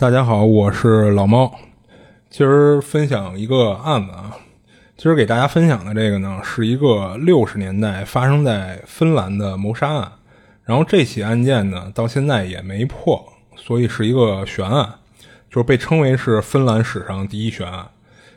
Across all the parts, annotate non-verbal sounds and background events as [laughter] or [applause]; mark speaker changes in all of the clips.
Speaker 1: 大家好，我是老猫。今儿分享一个案子啊，今儿给大家分享的这个呢，是一个六十年代发生在芬兰的谋杀案。然后这起案件呢，到现在也没破，所以是一个悬案，就是被称为是芬兰史上第一悬案。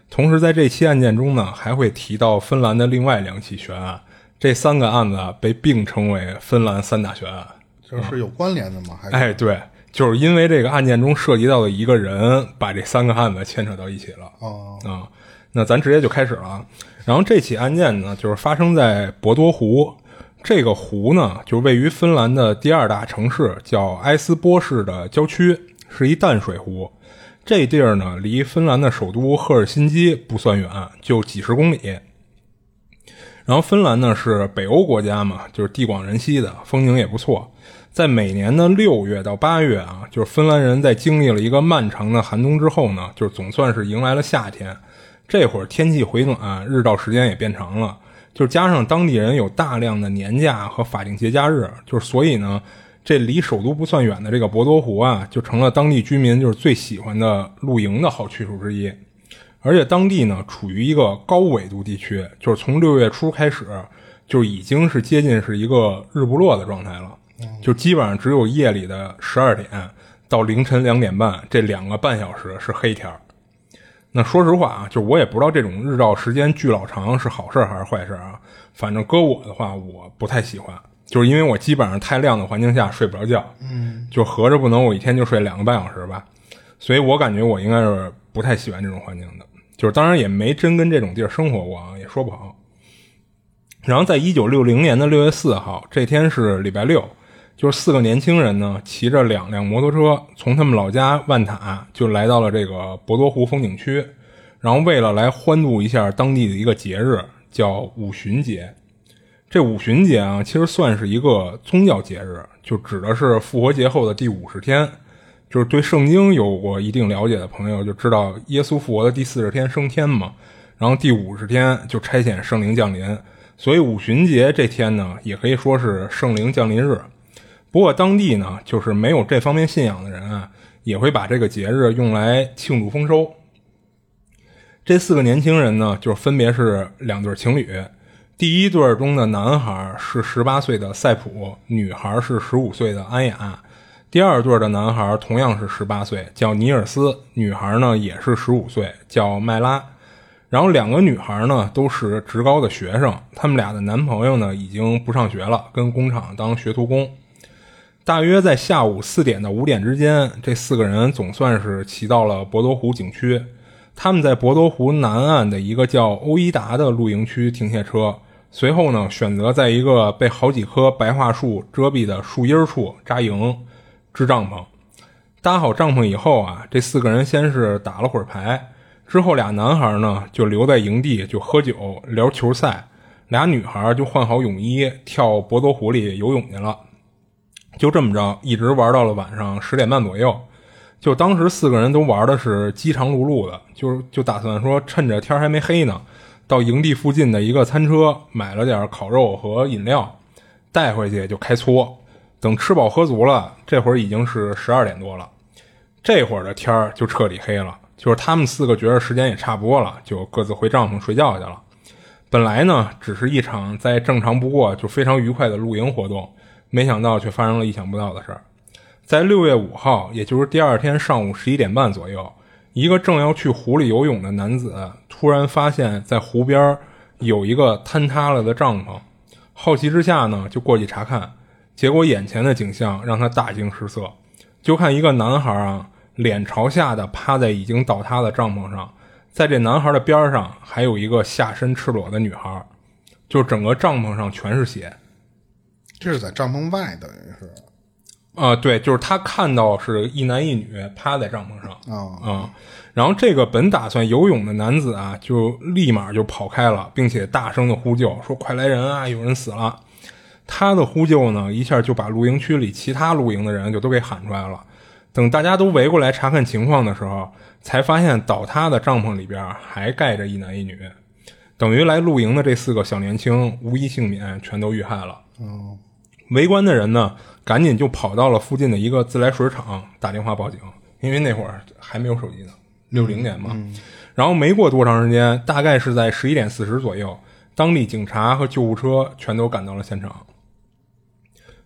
Speaker 1: 同时，在这期案件中呢，还会提到芬兰的另外两起悬案。这三个案子被并称为芬兰三大悬案。
Speaker 2: 就是有关联的吗？还是
Speaker 1: 哎，对，就是因为这个案件中涉及到的一个人，把这三个案子牵扯到一起了。
Speaker 2: 哦，
Speaker 1: 啊，那咱直接就开始了啊。然后这起案件呢，就是发生在博多湖。这个湖呢，就位于芬兰的第二大城市，叫埃斯波市的郊区，是一淡水湖。这地儿呢，离芬兰的首都赫尔辛基不算远，就几十公里。然后芬兰呢是北欧国家嘛，就是地广人稀的，风景也不错。在每年的六月到八月啊，就是芬兰人在经历了一个漫长的寒冬之后呢，就是总算是迎来了夏天。这会儿天气回暖，日照时间也变长了，就加上当地人有大量的年假和法定节假日，就是所以呢，这离首都不算远的这个博多湖啊，就成了当地居民就是最喜欢的露营的好去处之一。而且当地呢处于一个高纬度地区，就是从六月初开始，就已经是接近是一个日不落的状态了，就基本上只有夜里的十二点到凌晨两点半这两个半小时是黑天儿。那说实话啊，就我也不知道这种日照时间巨老长是好事还是坏事啊。反正搁我的话，我不太喜欢，就是因为我基本上太亮的环境下睡不着觉，嗯，就合着不能我一天就睡两个半小时吧，所以我感觉我应该是不太喜欢这种环境的。就是当然也没真跟这种地儿生活过啊，也说不好。然后在一九六零年的六月四号这天是礼拜六，就是四个年轻人呢骑着两辆摩托车从他们老家万塔就来到了这个博多湖风景区，然后为了来欢度一下当地的一个节日，叫五旬节。这五旬节啊，其实算是一个宗教节日，就指的是复活节后的第五十天。就是对圣经有过一定了解的朋友就知道，耶稣复活的第四十天升天嘛，然后第五十天就差遣圣灵降临，所以五旬节这天呢，也可以说是圣灵降临日。不过当地呢，就是没有这方面信仰的人啊，也会把这个节日用来庆祝丰收。这四个年轻人呢，就分别是两对情侣，第一对中的男孩是十八岁的塞普，女孩是十五岁的安雅。第二对的男孩同样是十八岁，叫尼尔斯；女孩呢也是十五岁，叫麦拉。然后两个女孩呢都是职高的学生，他们俩的男朋友呢已经不上学了，跟工厂当学徒工。大约在下午四点到五点之间，这四个人总算是骑到了博多湖景区。他们在博多湖南岸的一个叫欧伊达的露营区停下车，随后呢选择在一个被好几棵白桦树遮蔽的树荫处扎营。支帐篷，搭好帐篷以后啊，这四个人先是打了会儿牌，之后俩男孩呢就留在营地就喝酒聊球赛，俩女孩就换好泳衣跳博多湖里游泳去了。就这么着，一直玩到了晚上十点半左右。就当时四个人都玩的是饥肠辘辘的，就就打算说趁着天还没黑呢，到营地附近的一个餐车买了点烤肉和饮料，带回去就开搓。等吃饱喝足了，这会儿已经是十二点多了。这会儿的天儿就彻底黑了，就是他们四个觉得时间也差不多了，就各自回帐篷睡觉去了。本来呢，只是一场再正常不过、就非常愉快的露营活动，没想到却发生了意想不到的事儿。在六月五号，也就是第二天上午十一点半左右，一个正要去湖里游泳的男子突然发现，在湖边有一个坍塌了的帐篷，好奇之下呢，就过去查看。结果眼前的景象让他大惊失色，就看一个男孩啊，脸朝下的趴在已经倒塌的帐篷上，在这男孩的边上还有一个下身赤裸的女孩，就整个帐篷上全是血。
Speaker 2: 这是在帐篷外，等于是，
Speaker 1: 啊、对，就是他看到是一男一女趴在帐篷上，
Speaker 2: 啊
Speaker 1: 啊、然后这个本打算游泳的男子啊，就立马就跑开了，并且大声的呼救，说：“快来人啊，有人死了！”他的呼救呢，一下就把露营区里其他露营的人就都给喊出来了。等大家都围过来查看情况的时候，才发现倒塌的帐篷里边还盖着一男一女，等于来露营的这四个小年轻无一幸免，全都遇害了。
Speaker 2: 哦
Speaker 1: 围观的人呢，赶紧就跑到了附近的一个自来水厂打电话报警，因为那会儿还没有手机呢，六零年嘛。然后没过多长时间，大概是在十一点四十左右，当地警察和救护车全都赶到了现场。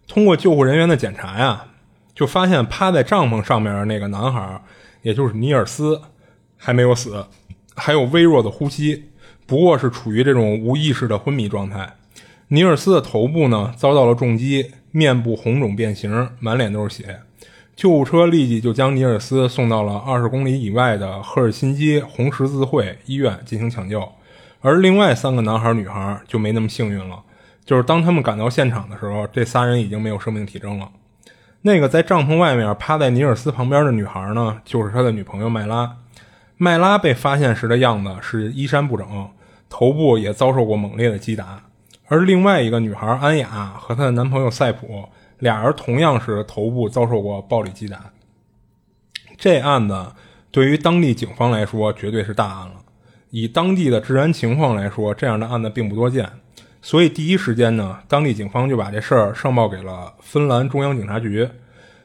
Speaker 1: 通过救护人员的检查呀，就发现趴在帐篷上面的那个男孩，也就是尼尔斯，还没有死，还有微弱的呼吸，不过是处于这种无意识的昏迷状态。尼尔斯的头部呢遭到了重击，面部红肿变形，满脸都是血。救护车立即就将尼尔斯送到了二十公里以外的赫尔辛基红十字会医院进行抢救，而另外三个男孩、女孩就没那么幸运了。就是当他们赶到现场的时候，这仨人已经没有生命体征了。那个在帐篷外面趴在尼尔斯旁边的女孩呢，就是他的女朋友麦拉。麦拉被发现时的样子是衣衫不整，头部也遭受过猛烈的击打。而另外一个女孩安雅和她的男朋友塞普，俩人同样是头部遭受过暴力击打。这案子对于当地警方来说绝对是大案了。以当地的治安情况来说，这样的案子并不多见，所以第一时间呢，当地警方就把这事儿上报给了芬兰中央警察局。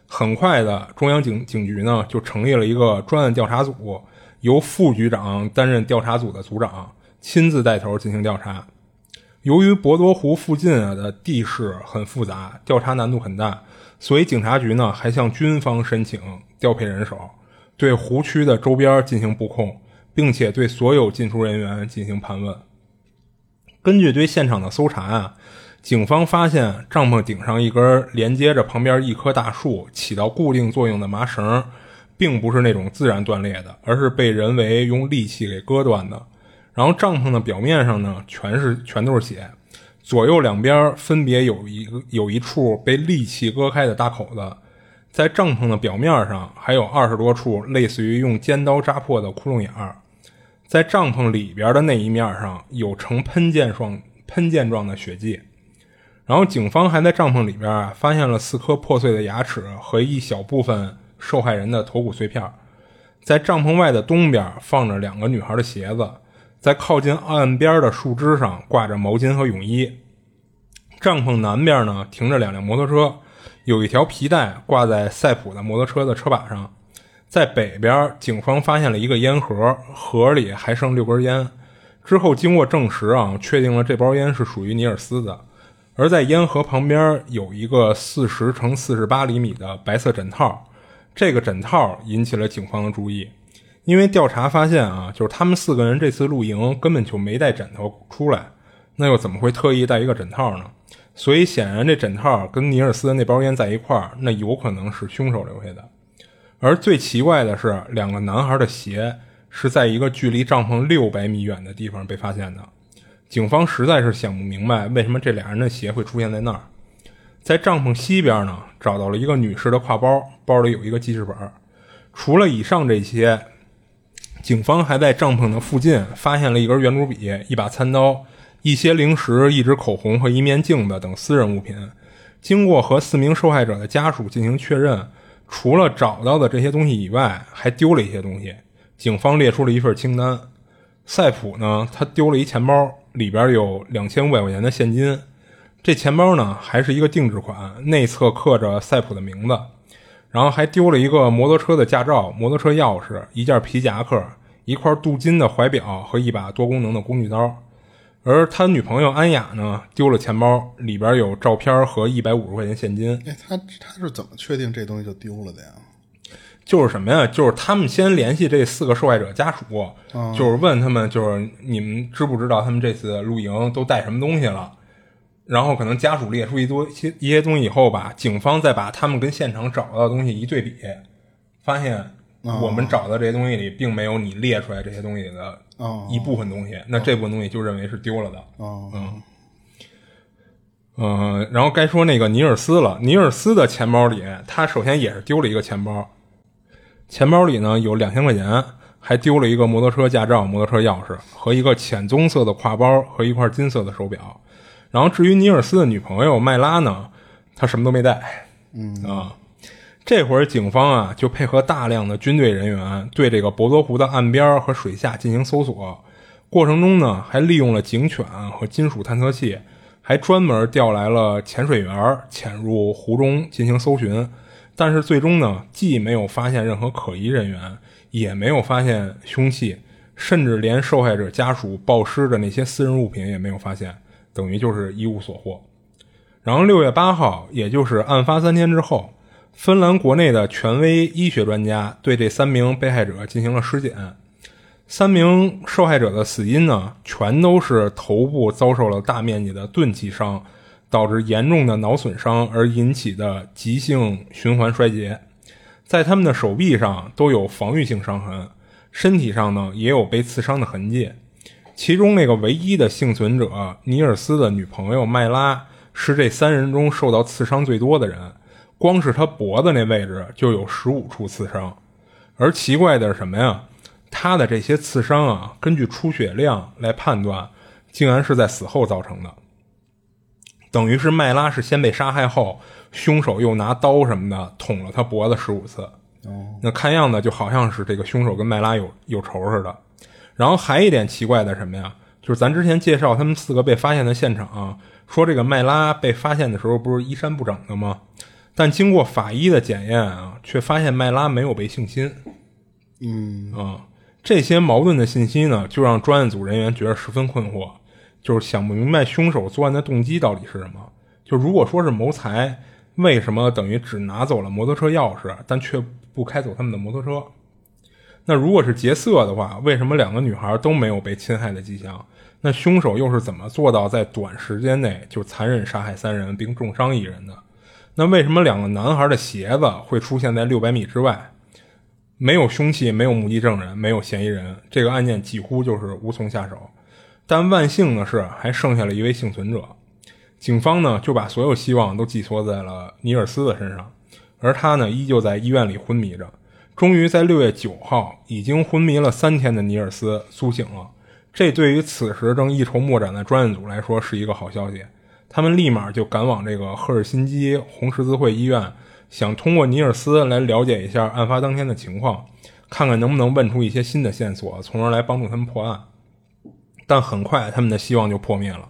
Speaker 1: 很快的，中央警警局呢就成立了一个专案调查组，由副局长担任调查组的组长，亲自带头进行调查。由于博多湖附近啊的地势很复杂，调查难度很大，所以警察局呢还向军方申请调配人手，对湖区的周边进行布控，并且对所有进出人员进行盘问。根据对现场的搜查啊，警方发现帐篷顶上一根连接着旁边一棵大树起到固定作用的麻绳，并不是那种自然断裂的，而是被人为用利器给割断的。然后帐篷的表面上呢，全是全都是血，左右两边分别有一个有一处被利器割开的大口子，在帐篷的表面上还有二十多处类似于用尖刀扎破的窟窿眼儿，在帐篷里边的那一面上有呈喷溅状喷溅状的血迹。然后警方还在帐篷里边啊发现了四颗破碎的牙齿和一小部分受害人的头骨碎片，在帐篷外的东边放着两个女孩的鞋子。在靠近岸边的树枝上挂着毛巾和泳衣。帐篷南边呢停着两辆摩托车，有一条皮带挂在赛普的摩托车的车把上。在北边，警方发现了一个烟盒，盒里还剩六根烟。之后经过证实啊，确定了这包烟是属于尼尔斯的。而在烟盒旁边有一个四十乘四十八厘米的白色枕套，这个枕套引起了警方的注意。因为调查发现啊，就是他们四个人这次露营根本就没带枕头出来，那又怎么会特意带一个枕套呢？所以显然这枕套跟尼尔斯的那包烟在一块儿，那有可能是凶手留下的。而最奇怪的是，两个男孩的鞋是在一个距离帐篷六百米远的地方被发现的。警方实在是想不明白为什么这俩人的鞋会出现在那儿。在帐篷西边呢，找到了一个女士的挎包，包里有一个记事本。除了以上这些。警方还在帐篷的附近发现了一根圆珠笔、一把餐刀、一些零食、一支口红和一面镜子等私人物品。经过和四名受害者的家属进行确认，除了找到的这些东西以外，还丢了一些东西。警方列出了一份清单。赛普呢，他丢了一钱包，里边有两千五百块钱的现金。这钱包呢，还是一个定制款，内侧刻着赛普的名字。然后还丢了一个摩托车的驾照、摩托车钥匙、一件皮夹克、一块镀金的怀表和一把多功能的工具刀。而他女朋友安雅呢，丢了钱包，里边有照片和一百五十块钱现金。
Speaker 2: 哎，他他是怎么确定这东西就丢了的呀？
Speaker 1: 就是什么呀？就是他们先联系这四个受害者家属，就是问他们，就是你们知不知道他们这次露营都带什么东西了？然后可能家属列出一多一些一些东西以后吧，警方再把他们跟现场找到的东西一对比，发现我们找的这些东西里并没有你列出来这些东西的
Speaker 2: 哦
Speaker 1: 一部分东西，那这部分东西就认为是丢了的。
Speaker 2: 哦，
Speaker 1: 嗯，嗯，然后该说那个尼尔斯了。尼尔斯的钱包里，他首先也是丢了一个钱包，钱包里呢有两千块钱，还丢了一个摩托车驾照、摩托车钥匙和一个浅棕色的挎包和一块金色的手表。然后至于尼尔斯的女朋友麦拉呢，她什么都没带。嗯啊，这会儿警方啊就配合大量的军队人员对这个博多湖的岸边和水下进行搜索，过程中呢还利用了警犬和金属探测器。还专门调来了潜水员潜入湖中进行搜寻，但是最终呢，既没有发现任何可疑人员，也没有发现凶器，甚至连受害者家属暴尸的那些私人物品也没有发现，等于就是一无所获。然后六月八号，也就是案发三天之后，芬兰国内的权威医学专家对这三名被害者进行了尸检。三名受害者的死因呢，全都是头部遭受了大面积的钝器伤，导致严重的脑损伤而引起的急性循环衰竭。在他们的手臂上都有防御性伤痕，身体上呢也有被刺伤的痕迹。其中那个唯一的幸存者尼尔斯的女朋友麦拉是这三人中受到刺伤最多的人，光是他脖子那位置就有十五处刺伤。而奇怪的是什么呀？他的这些刺伤啊，根据出血量来判断，竟然是在死后造成的。等于是麦拉是先被杀害后，凶手又拿刀什么的捅了他脖子十五次。
Speaker 2: 哦，
Speaker 1: 那看样子就好像是这个凶手跟麦拉有有仇似的。然后还一点奇怪的什么呀？就是咱之前介绍他们四个被发现的现场，啊，说这个麦拉被发现的时候不是衣衫不整的吗？但经过法医的检验啊，却发现麦拉没有被性侵。
Speaker 2: 嗯
Speaker 1: 啊。这些矛盾的信息呢，就让专案组人员觉得十分困惑，就是想不明白凶手作案的动机到底是什么。就如果说是谋财，为什么等于只拿走了摩托车钥匙，但却不开走他们的摩托车？那如果是劫色的话，为什么两个女孩都没有被侵害的迹象？那凶手又是怎么做到在短时间内就残忍杀害三人并重伤一人的？那为什么两个男孩的鞋子会出现在六百米之外？没有凶器，没有目击证人，没有嫌疑人，这个案件几乎就是无从下手。但万幸的是，还剩下了一位幸存者。警方呢就把所有希望都寄托在了尼尔斯的身上，而他呢依旧在医院里昏迷着。终于在六月九号，已经昏迷了三天的尼尔斯苏醒了。这对于此时正一筹莫展的专案组来说是一个好消息。他们立马就赶往这个赫尔辛基红十字会医院。想通过尼尔斯来了解一下案发当天的情况，看看能不能问出一些新的线索，从而来帮助他们破案。但很快，他们的希望就破灭了，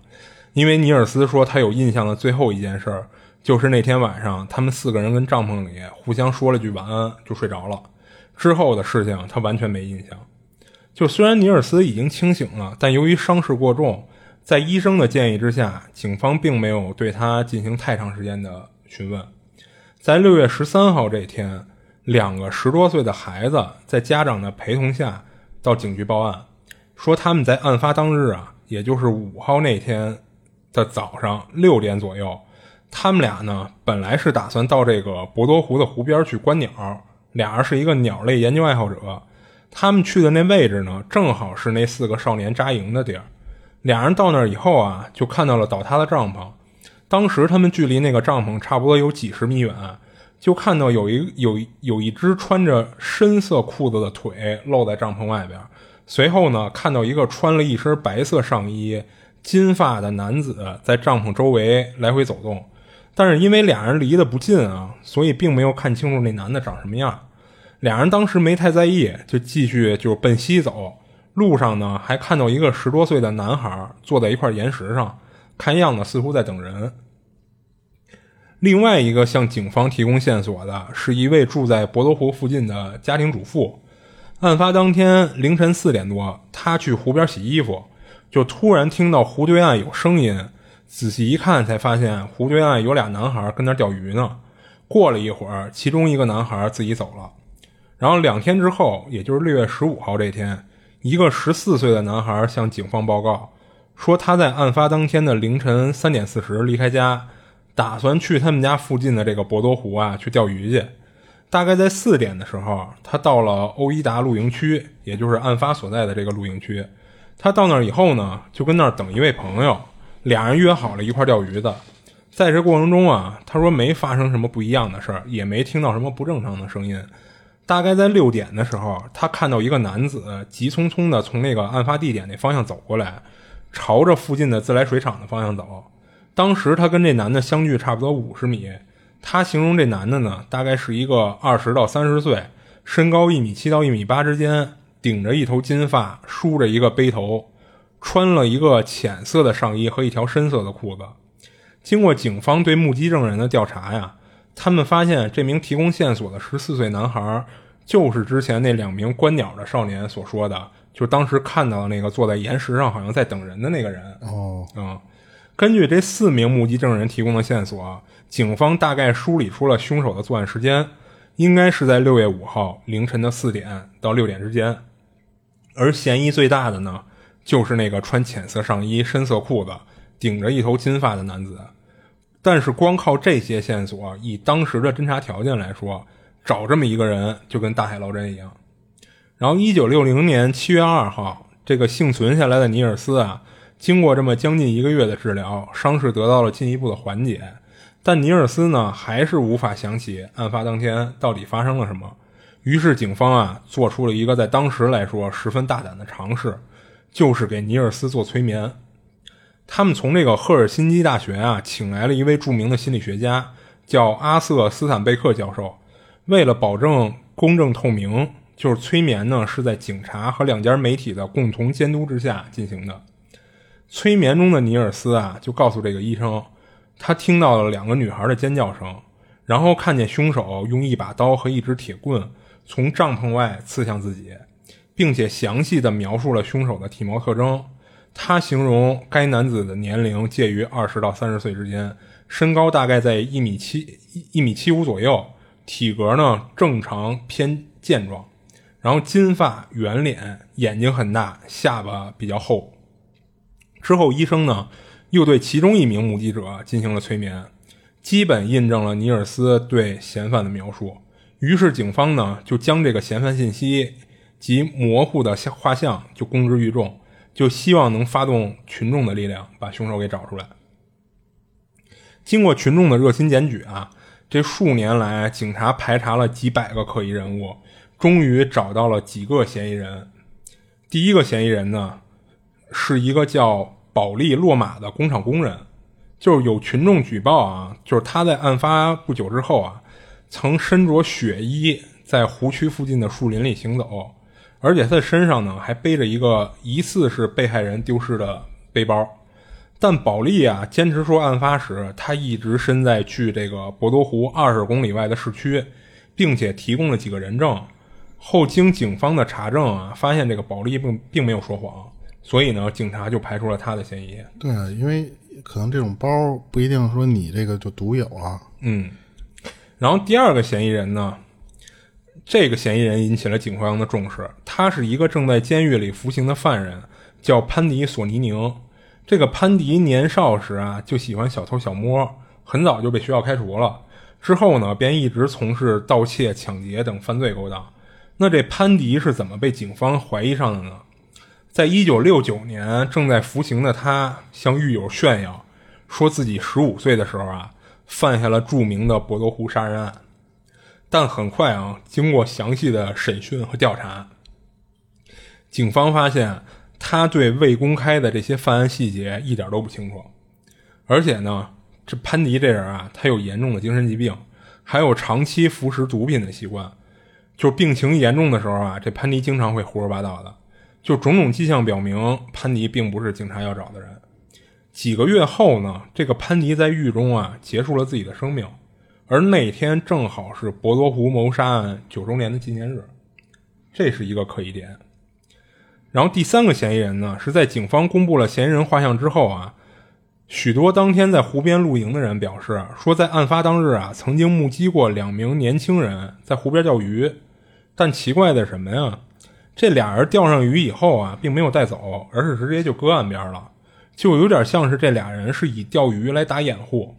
Speaker 1: 因为尼尔斯说他有印象的最后一件事，就是那天晚上他们四个人跟帐篷里互相说了句晚安就睡着了。之后的事情他完全没印象。就虽然尼尔斯已经清醒了，但由于伤势过重，在医生的建议之下，警方并没有对他进行太长时间的询问。在六月十三号这天，两个十多岁的孩子在家长的陪同下到警局报案，说他们在案发当日啊，也就是五号那天的早上六点左右，他们俩呢本来是打算到这个博多湖的湖边去观鸟，俩人是一个鸟类研究爱好者，他们去的那位置呢，正好是那四个少年扎营的地儿。俩人到那儿以后啊，就看到了倒塌的帐篷。当时他们距离那个帐篷差不多有几十米远，就看到有一有有一只穿着深色裤子的腿露在帐篷外边。随后呢，看到一个穿了一身白色上衣、金发的男子在帐篷周围来回走动。但是因为俩人离得不近啊，所以并没有看清楚那男的长什么样。俩人当时没太在意，就继续就奔西走。路上呢，还看到一个十多岁的男孩坐在一块岩石上。看样子似乎在等人。另外一个向警方提供线索的是一位住在博多湖附近的家庭主妇。案发当天凌晨四点多，她去湖边洗衣服，就突然听到湖对岸有声音。仔细一看，才发现湖对岸有俩男孩跟那钓鱼呢。过了一会儿，其中一个男孩自己走了。然后两天之后，也就是六月十五号这天，一个十四岁的男孩向警方报告。说他在案发当天的凌晨三点四十离开家，打算去他们家附近的这个博多湖啊去钓鱼去。大概在四点的时候，他到了欧伊达露营区，也就是案发所在的这个露营区。他到那儿以后呢，就跟那儿等一位朋友，俩人约好了一块钓鱼的。在这过程中啊，他说没发生什么不一样的事儿，也没听到什么不正常的声音。大概在六点的时候，他看到一个男子急匆匆的从那个案发地点那方向走过来，朝着附近的自来水厂的方向走。当时他跟这男的相距差不多五十米。他形容这男的呢，大概是一个二十到三十岁，身高一米七到一米八之间，顶着一头金发，梳着一个背头，穿了一个浅色的上衣和一条深色的裤子。经过警方对目击证人的调查呀，他们发现这名提供线索的十四岁男孩，就是之前那两名观鸟的少年所说的，就当时看到那个坐在岩石上好像在等人的那个人。
Speaker 2: 哦，
Speaker 1: 嗯，根据这四名目击证人提供的线索，警方大概梳理出了凶手的作案时间，应该是在六月五号凌晨的四点到六点之间。而嫌疑最大的呢，就是那个穿浅色上衣、深色裤子。顶着一头金发的男子，但是光靠这些线索，以当时的侦查条件来说，找这么一个人就跟大海捞针一样。然后，一九六零年七月二号，这个幸存下来的尼尔斯啊，经过这么将近一个月的治疗，伤势得到了进一步的缓解。但尼尔斯呢，还是无法想起案发当天到底发生了什么。于是，警方啊，做出了一个在当时来说十分大胆的尝试，就是给尼尔斯做催眠。他们从这个赫尔辛基大学啊，请来了一位著名的心理学家，叫阿瑟斯坦贝克教授。为了保证公正透明，就是催眠呢是在警察和两家媒体的共同监督之下进行的。催眠中的尼尔斯啊，就告诉这个医生，他听到了两个女孩的尖叫声，然后看见凶手用一把刀和一支铁棍从帐篷外刺向自己，并且详细的描述了凶手的体貌特征。他形容该男子的年龄介于二十到三十岁之间，身高大概在一米七一米七五左右，体格呢正常偏健壮，然后金发圆脸，眼睛很大，下巴比较厚。之后医生呢又对其中一名目击者进行了催眠，基本印证了尼尔斯对嫌犯的描述。于是警方呢就将这个嫌犯信息及模糊的像画像就公之于众。就希望能发动群众的力量，把凶手给找出来。经过群众的热心检举啊，这数年来，警察排查了几百个可疑人物，终于找到了几个嫌疑人。第一个嫌疑人呢，是一个叫保利·洛马的工厂工人。就是有群众举报啊，就是他在案发不久之后啊，曾身着血衣在湖区附近的树林里行走。而且他的身上呢，还背着一个疑似是被害人丢失的背包，但保利啊坚持说，案发时他一直身在距这个博多湖二十公里外的市区，并且提供了几个人证。后经警方的查证啊，发现这个保利并并没有说谎，所以呢，警察就排除了他的嫌疑。
Speaker 2: 对啊，因为可能这种包不一定说你这个就独有啊。
Speaker 1: 嗯，然后第二个嫌疑人呢？这个嫌疑人引起了警方的重视。他是一个正在监狱里服刑的犯人，叫潘迪·索尼宁。这个潘迪年少时啊就喜欢小偷小摸，很早就被学校开除了。之后呢，便一直从事盗窃、抢劫等犯罪勾当。那这潘迪是怎么被警方怀疑上的呢？在一九六九年，正在服刑的他向狱友炫耀，说自己十五岁的时候啊，犯下了著名的博多湖杀人案。但很快啊，经过详细的审讯和调查，警方发现他对未公开的这些犯案细节一点都不清楚。而且呢，这潘迪这人啊，他有严重的精神疾病，还有长期服食毒品的习惯。就病情严重的时候啊，这潘迪经常会胡说八道的。就种种迹象表明，潘迪并不是警察要找的人。几个月后呢，这个潘迪在狱中啊，结束了自己的生命。而那天正好是博多湖谋杀案九周年的纪念日，这是一个可疑点。然后第三个嫌疑人呢，是在警方公布了嫌疑人画像之后啊，许多当天在湖边露营的人表示说，在案发当日啊，曾经目击过两名年轻人在湖边钓鱼。但奇怪的什么呀？这俩人钓上鱼以后啊，并没有带走，而是直接就搁岸边了，就有点像是这俩人是以钓鱼来打掩护。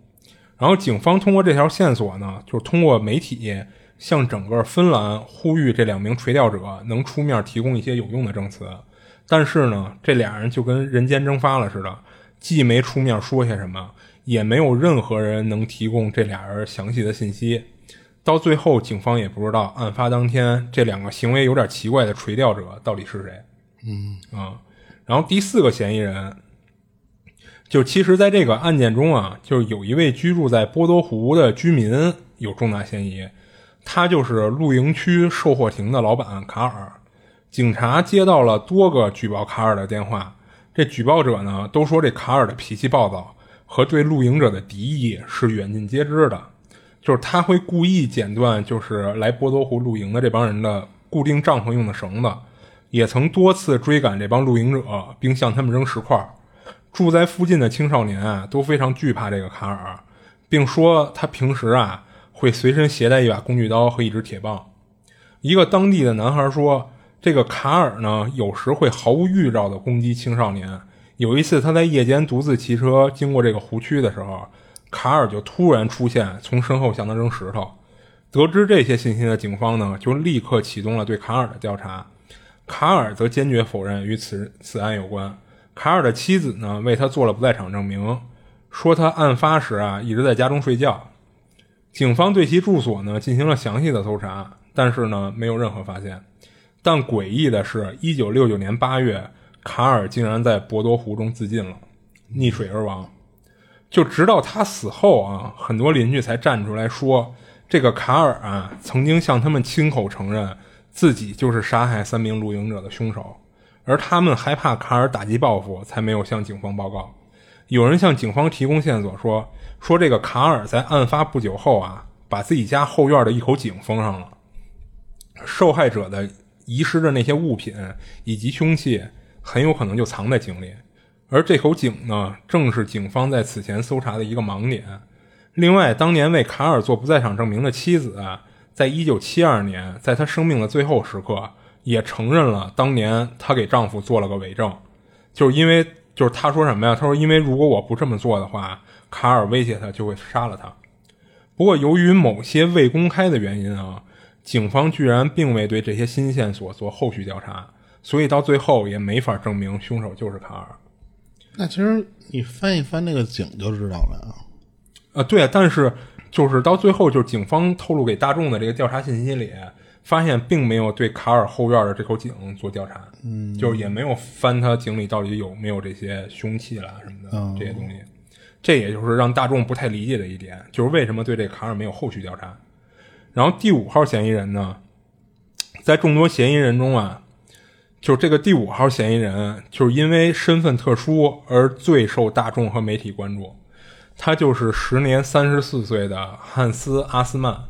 Speaker 1: 然后警方通过这条线索呢，就是通过媒体向整个芬兰呼吁这两名垂钓者能出面提供一些有用的证词。但是呢，这俩人就跟人间蒸发了似的，既没出面说些什么，也没有任何人能提供这俩人详细的信息。到最后，警方也不知道案发当天这两个行为有点奇怪的垂钓者到底是谁。嗯啊，然后第四个嫌疑人，就其实在这个案件中啊，就是有一位居住在波多湖的居民有重大嫌疑，他就是露营区售货亭的老板卡尔。警察接到了多个举报卡尔的电话，这举报者呢都说这卡尔的脾气暴躁和对露营者的敌意是远近皆知的。就是他会故意剪断，就是来波多湖露营的这帮人的固定帐篷用的绳子，也曾多次追赶这帮露营者，并向他们扔石块。住在附近的青少年啊都非常惧怕这个卡尔，并说他平时啊会随身携带一把工具刀和一支铁棒。一个当地的男孩说，这个卡尔呢有时会毫无预兆地攻击青少年。有一次他在夜间独自骑车经过这个湖区的时候。卡尔就突然出现，从身后向他扔石头。得知这些信息的警方呢，就立刻启动了对卡尔的调查。卡尔则坚决否认与此此案有关。卡尔的妻子呢，为他做了不在场证明，说他案发时啊一直在家中睡觉。警方对其住所呢进行了详细的搜查，但是呢没有任何发现。但诡异的是，一九六九年八月，卡尔竟然在博多湖中自尽了，溺水而亡。就直到他死后啊，很多邻居才站出来说，这个卡尔啊，曾经向他们亲口承认自己就是杀害三名露营者的凶手，而他们害怕卡尔打击报复，才没有向警方报告。有人向警方提供线索说，说这个卡尔在案发不久后啊，把自己家后院的一口井封上了，受害者的遗失的那些物品以及凶器，很有可能就藏在井里。而这口井呢，正是警方在此前搜查的一个盲点。另外，当年为卡尔做不在场证明的妻子，在一九七二年，在他生命的最后时刻，也承认了当年她给丈夫做了个伪证，就是因为就是她说什么呀？她说，因为如果我不这么做的话，卡尔威胁她就会杀了她。不过，由于某些未公开的原因啊，警方居然并未对这些新线索做后续调查，所以到最后也没法证明凶手就是卡尔。
Speaker 2: 那其实你翻一翻那个井就知道了啊。
Speaker 1: 啊，对啊，但是就是到最后，就是警方透露给大众的这个调查信息里，发现并没有对卡尔后院的这口井做调查，嗯，就是也没有翻他井里到底有没有这些凶器啦什么的这些东西。这也就是让大众不太理解的一点，就是为什么对这卡尔没有后续调查。然后第五号嫌疑人呢，在众多嫌疑人中啊。就这个第五号嫌疑人，就是因为身份特殊而最受大众和媒体关注。他就是时年三十四岁的汉斯·阿斯曼。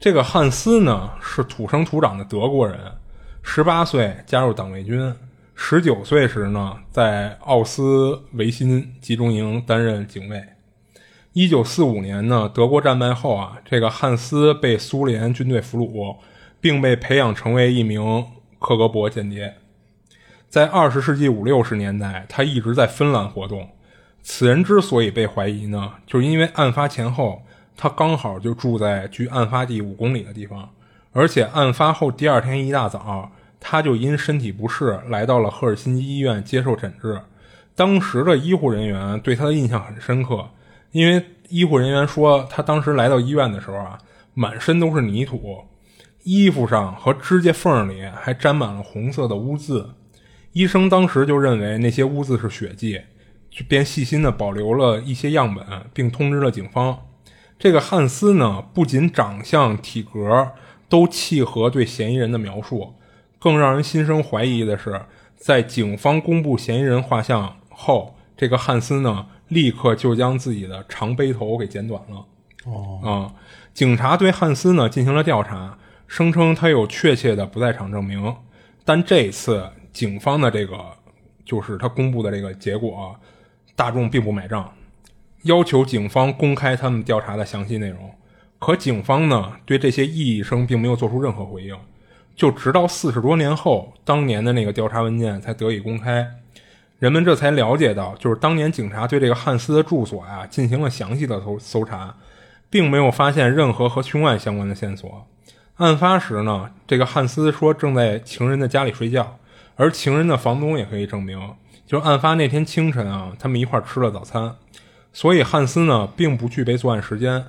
Speaker 1: 这个汉斯呢，是土生土长的德国人，十八岁加入党卫军，十九岁时呢，在奥斯维辛集中营担任警卫。一九四五年呢，德国战败后啊，这个汉斯被苏联军队俘虏，并被培养成为一名。克格勃间谍，在二十世纪五六十年代，他一直在芬兰活动。此人之所以被怀疑呢，就是因为案发前后，他刚好就住在距案发地五公里的地方，而且案发后第二天一大早，他就因身体不适来到了赫尔辛基医院接受诊治。当时的医护人员对他的印象很深刻，因为医护人员说，他当时来到医院的时候啊，满身都是泥土。衣服上和指甲缝里还沾满了红色的污渍，医生当时就认为那些污渍是血迹，便细心的保留了一些样本，并通知了警方。这个汉斯呢，不仅长相、体格都契合对嫌疑人的描述，更让人心生怀疑的是，在警方公布嫌疑人画像后，这个汉斯呢，立刻就将自己的长背头给剪短了。哦，啊，警察对汉斯呢进行了调查。声称他有确切的不在场证明，但这次警方的这个就是他公布的这个结果，大众并不买账，要求警方公开他们调查的详细内容。可警方呢，对这些异议声并没有做出任何回应，就直到四十多年后，当年的那个调查文件才得以公开，人们这才了解到，就是当年警察对这个汉斯的住所啊进行了详细的搜搜查，并没有发现任何和凶案相关的线索。案发时呢，这个汉斯说正在情人的家里睡觉，而情人的房东也可以证明，就是案发那天清晨啊，他们一块吃了早餐。所以汉斯呢并不具备作案时间。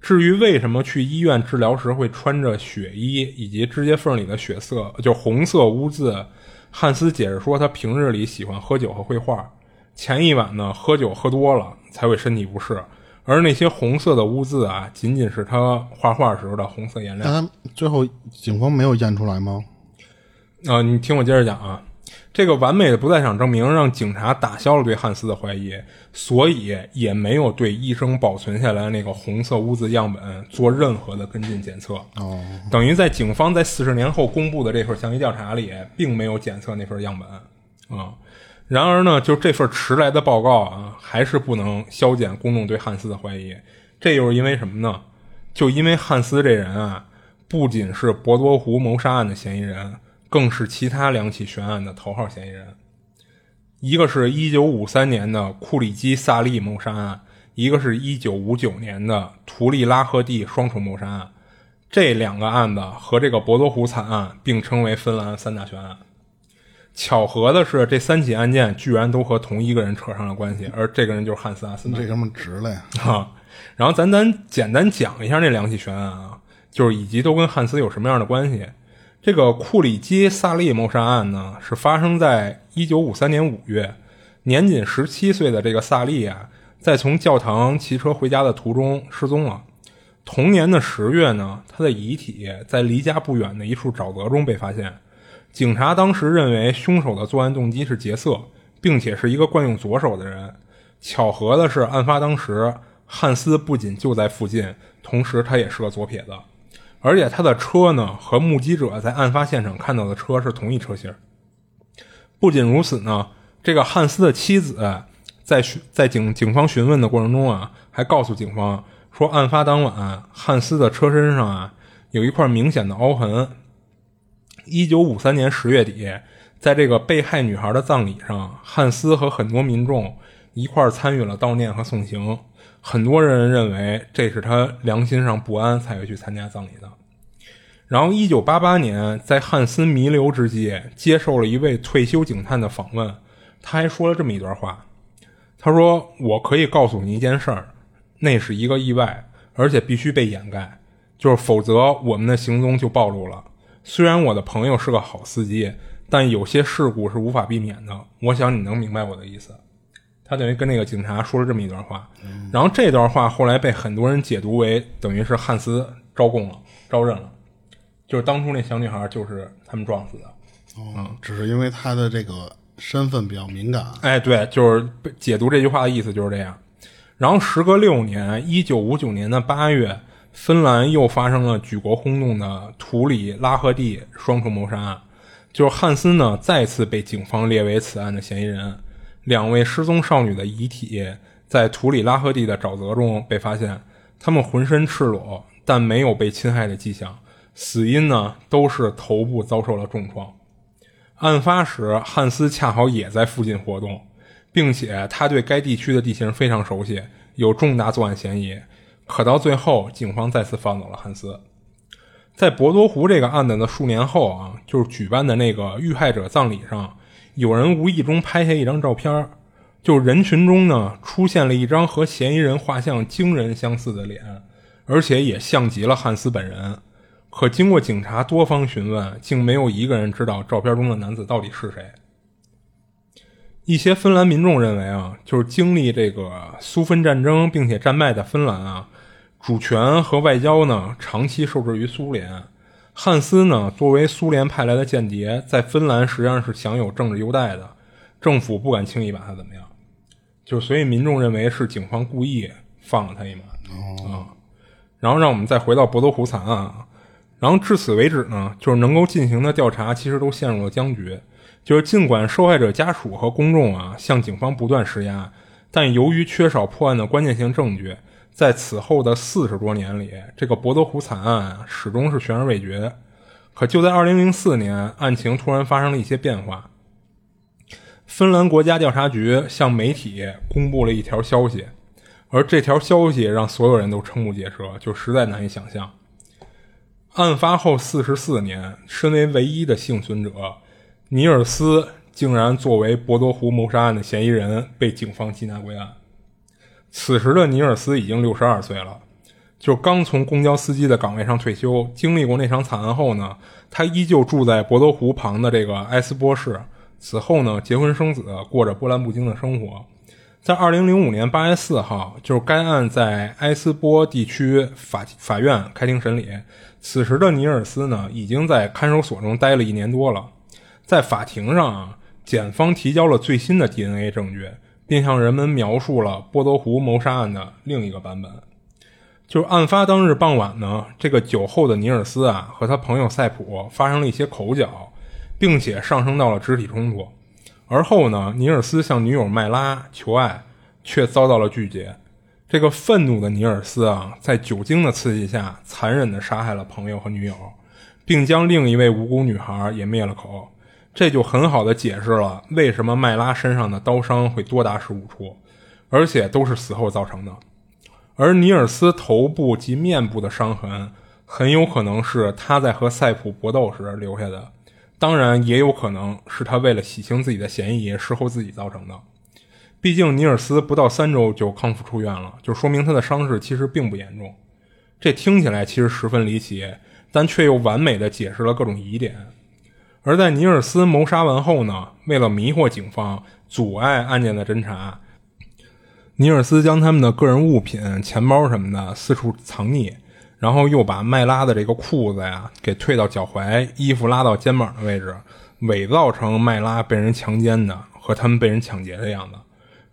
Speaker 1: 至于为什么去医院治疗时会穿着血衣以及指甲缝里的血色就红色污渍，汉斯解释说他平日里喜欢喝酒和绘画，前一晚呢喝酒喝多了才会身体不适，而那些红色的污渍啊，仅仅是他画画时候的红色颜料。
Speaker 2: 最后警方没有验出来吗？
Speaker 1: 啊、你听我接着讲啊。这个完美的不在场证明让警察打消了对汉斯的怀疑，所以也没有对医生保存下来那个红色污渍样本做任何的跟进检测。
Speaker 2: 哦，
Speaker 1: 等于在警方在四十年后公布的这份详细调查里，并没有检测那份样本啊。然而呢，就这份迟来的报告啊，还是不能消减公众对汉斯的怀疑。这又是因为什么呢？就因为汉斯这人啊，不仅是博多湖谋杀案的嫌疑人，更是其他两起悬案的头号嫌疑人。一个是一九五三年的库里基萨利谋杀案，一个是一九五九年的图利拉赫蒂双重谋杀案。这两个案子和这个博多湖惨案并称为芬兰三大悬案。巧合的是，这三起案件居然都和同一个人扯上了关系，而这个人就是汉斯·阿斯曼。
Speaker 2: 这他妈值了呀！
Speaker 1: 啊，然后咱咱简单讲一下那两起悬案啊，就是以及都跟汉斯有什么样的关系。这个库里基萨利谋杀案呢，是发生在一九五三年五月，年仅十七岁的这个萨利啊，在从教堂骑车回家的途中失踪了。同年的十月呢，他的遗体在离家不远的一处沼泽中被发现。警察当时认为凶手的作案动机是劫色，并且是一个惯用左手的人。巧合的是，案发当时汉斯不仅就在附近，同时他也是个左撇子，而且他的车呢和目击者在案发现场看到的车是同一车型。不仅如此呢，这个汉斯的妻子在在警警方询问的过程中啊，还告诉警方说，案发当晚汉斯的车身上啊有一块明显的凹痕。一九五三年十月底，在这个被害女孩的葬礼上，汉斯和很多民众一块参与了悼念和送行。很多人认为这是他良心上不安才会去参加葬礼的。然后，一九八八年，在汉斯弥留之际，接受了一位退休警探的访问，他还说了这么一段话：“他说，我可以告诉你一件事儿，那是一个意外，而且必须被掩盖，就是否则我们的行踪就暴露了。”虽然我的朋友是个好司机，但有些事故是无法避免的。我想你能明白我的意思。他等于跟那个警察说了这么一段话，然后这段话后来被很多人解读为等于是汉斯招供了、招认了，就是当初那小女孩就是他们撞死的。
Speaker 2: 哦，只是因为他的这个身份比较敏感。
Speaker 1: 哎，对，就是解读这句话的意思就是这样。然后时隔六年，一九五九年的八月。芬兰又发生了举国轰动的图里拉赫蒂双重谋杀案，就是汉斯呢再次被警方列为此案的嫌疑人。两位失踪少女的遗体在图里拉赫蒂的沼泽中被发现，她们浑身赤裸，但没有被侵害的迹象，死因呢都是头部遭受了重创。案发时，汉斯恰好也在附近活动，并且他对该地区的地形非常熟悉，有重大作案嫌疑。可到最后，警方再次放走了汉斯。在博多湖这个案子的数年后啊，就是举办的那个遇害者葬礼上，有人无意中拍下一张照片，就人群中呢出现了一张和嫌疑人画像惊人相似的脸，而且也像极了汉斯本人。可经过警察多方询问，竟没有一个人知道照片中的男子到底是谁。一些芬兰民众认为啊，就是经历这个苏芬战争并且战败的芬兰啊。主权和外交呢，长期受制于苏联。汉斯呢，作为苏联派来的间谍，在芬兰实际上是享有政治优待的，政府不敢轻易把他怎么样。就所以民众认为是警方故意放了他一马啊。然后让我们再回到博多湖惨案啊。然后至此为止呢，就是能够进行的调查其实都陷入了僵局。就是尽管受害者家属和公众啊向警方不断施压，但由于缺少破案的关键性证据。在此后的四十多年里，这个博德湖惨案始终是悬而未决。可就在二零零四年，案情突然发生了一些变化。芬兰国家调查局向媒体公布了一条消息，而这条消息让所有人都瞠目结舌，就实在难以想象。案发后四十四年，身为唯一的幸存者，尼尔斯竟然作为博多湖谋杀案的嫌疑人被警方缉拿归案。此时的尼尔斯已经六十二岁了，就刚从公交司机的岗位上退休。经历过那场惨案后呢，他依旧住在博多湖旁的这个埃斯波市。此后呢，结婚生子，过着波澜不惊的生活。在二零零五年八月四号，就是该案在埃斯波地区法法院开庭审理。此时的尼尔斯呢，已经在看守所中待了一年多了。在法庭上啊，检方提交了最新的 DNA 证据，并向人们描述了波多湖谋杀案的另一个版本。就是案发当日傍晚呢，这个酒后的尼尔斯啊，和他朋友塞普发生了一些口角，并且上升到了肢体冲突。而后呢，尼尔斯向女友麦拉求爱，却遭到了拒绝。这个愤怒的尼尔斯啊，在酒精的刺激下，残忍地杀害了朋友和女友，并将另一位无辜女孩也灭了口。这就很好的解释了为什么麦拉身上的刀伤会多达十五处，而且都是死后造成的。而尼尔斯头部及面部的伤痕，很有可能是他在和塞普搏斗时留下的，当然也有可能是他为了洗清自己的嫌疑，事后自己造成的。毕竟尼尔斯不到三周就康复出院了，就说明他的伤势其实并不严重。这听起来其实十分离奇，但却又完美的解释了各种疑点。而在尼尔斯谋杀完后呢，为了迷惑警方，阻碍案件的侦查，尼尔斯将他们的个人物品、钱包什么的四处藏匿，然后又把麦拉的这个裤子呀给退到脚踝，衣服拉到肩膀的位置，伪造成麦拉被人强奸的和他们被人抢劫的样子。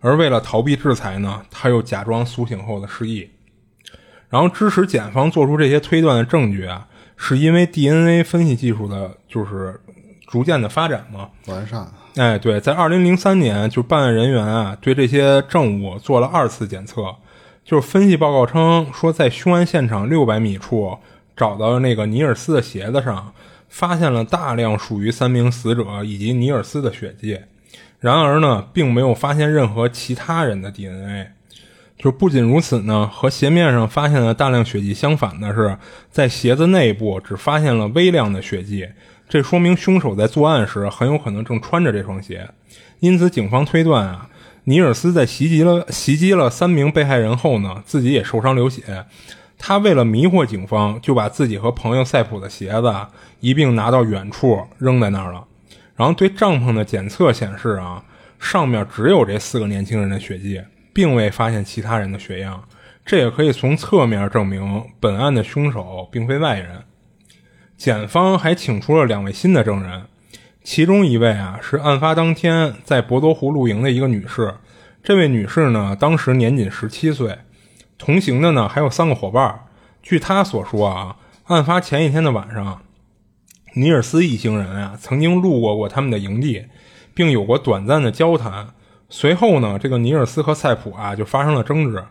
Speaker 1: 而为了逃避制裁呢，他又假装苏醒后的失忆。然后支持检方做出这些推断的证据啊，是因为 DNA 分析技术的，就是。逐渐的发展嘛，
Speaker 2: 完善。
Speaker 1: 哎，对，在二零零三年，就办案人员啊，对这些证物做了二次检测。就是分析报告称说，在凶案现场六百米处找到那个尼尔斯的鞋子上，发现了大量属于三名死者以及尼尔斯的血迹。然而呢，并没有发现任何其他人的 DNA。就不仅如此呢，和鞋面上发现的大量血迹相反的是，在鞋子内部只发现了微量的血迹。这说明凶手在作案时很有可能正穿着这双鞋，因此警方推断啊，尼尔斯在袭击了袭击了三名被害人后呢，自己也受伤流血。他为了迷惑警方，就把自己和朋友塞普的鞋子一并拿到远处扔在那儿了。然后对帐篷的检测显示啊，上面只有这四个年轻人的血迹，并未发现其他人的血样。这也可以从侧面证明本案的凶手并非外人。检方还请出了两位新的证人，其中一位啊是案发当天在博多湖露营的一个女士。这位女士呢，当时年仅十七岁，同行的呢还有三个伙伴。据她所说啊，案发前一天的晚上，尼尔斯一行人啊曾经路过过他们的营地，并有过短暂的交谈。随后呢，这个尼尔斯和塞普啊就发生了争执。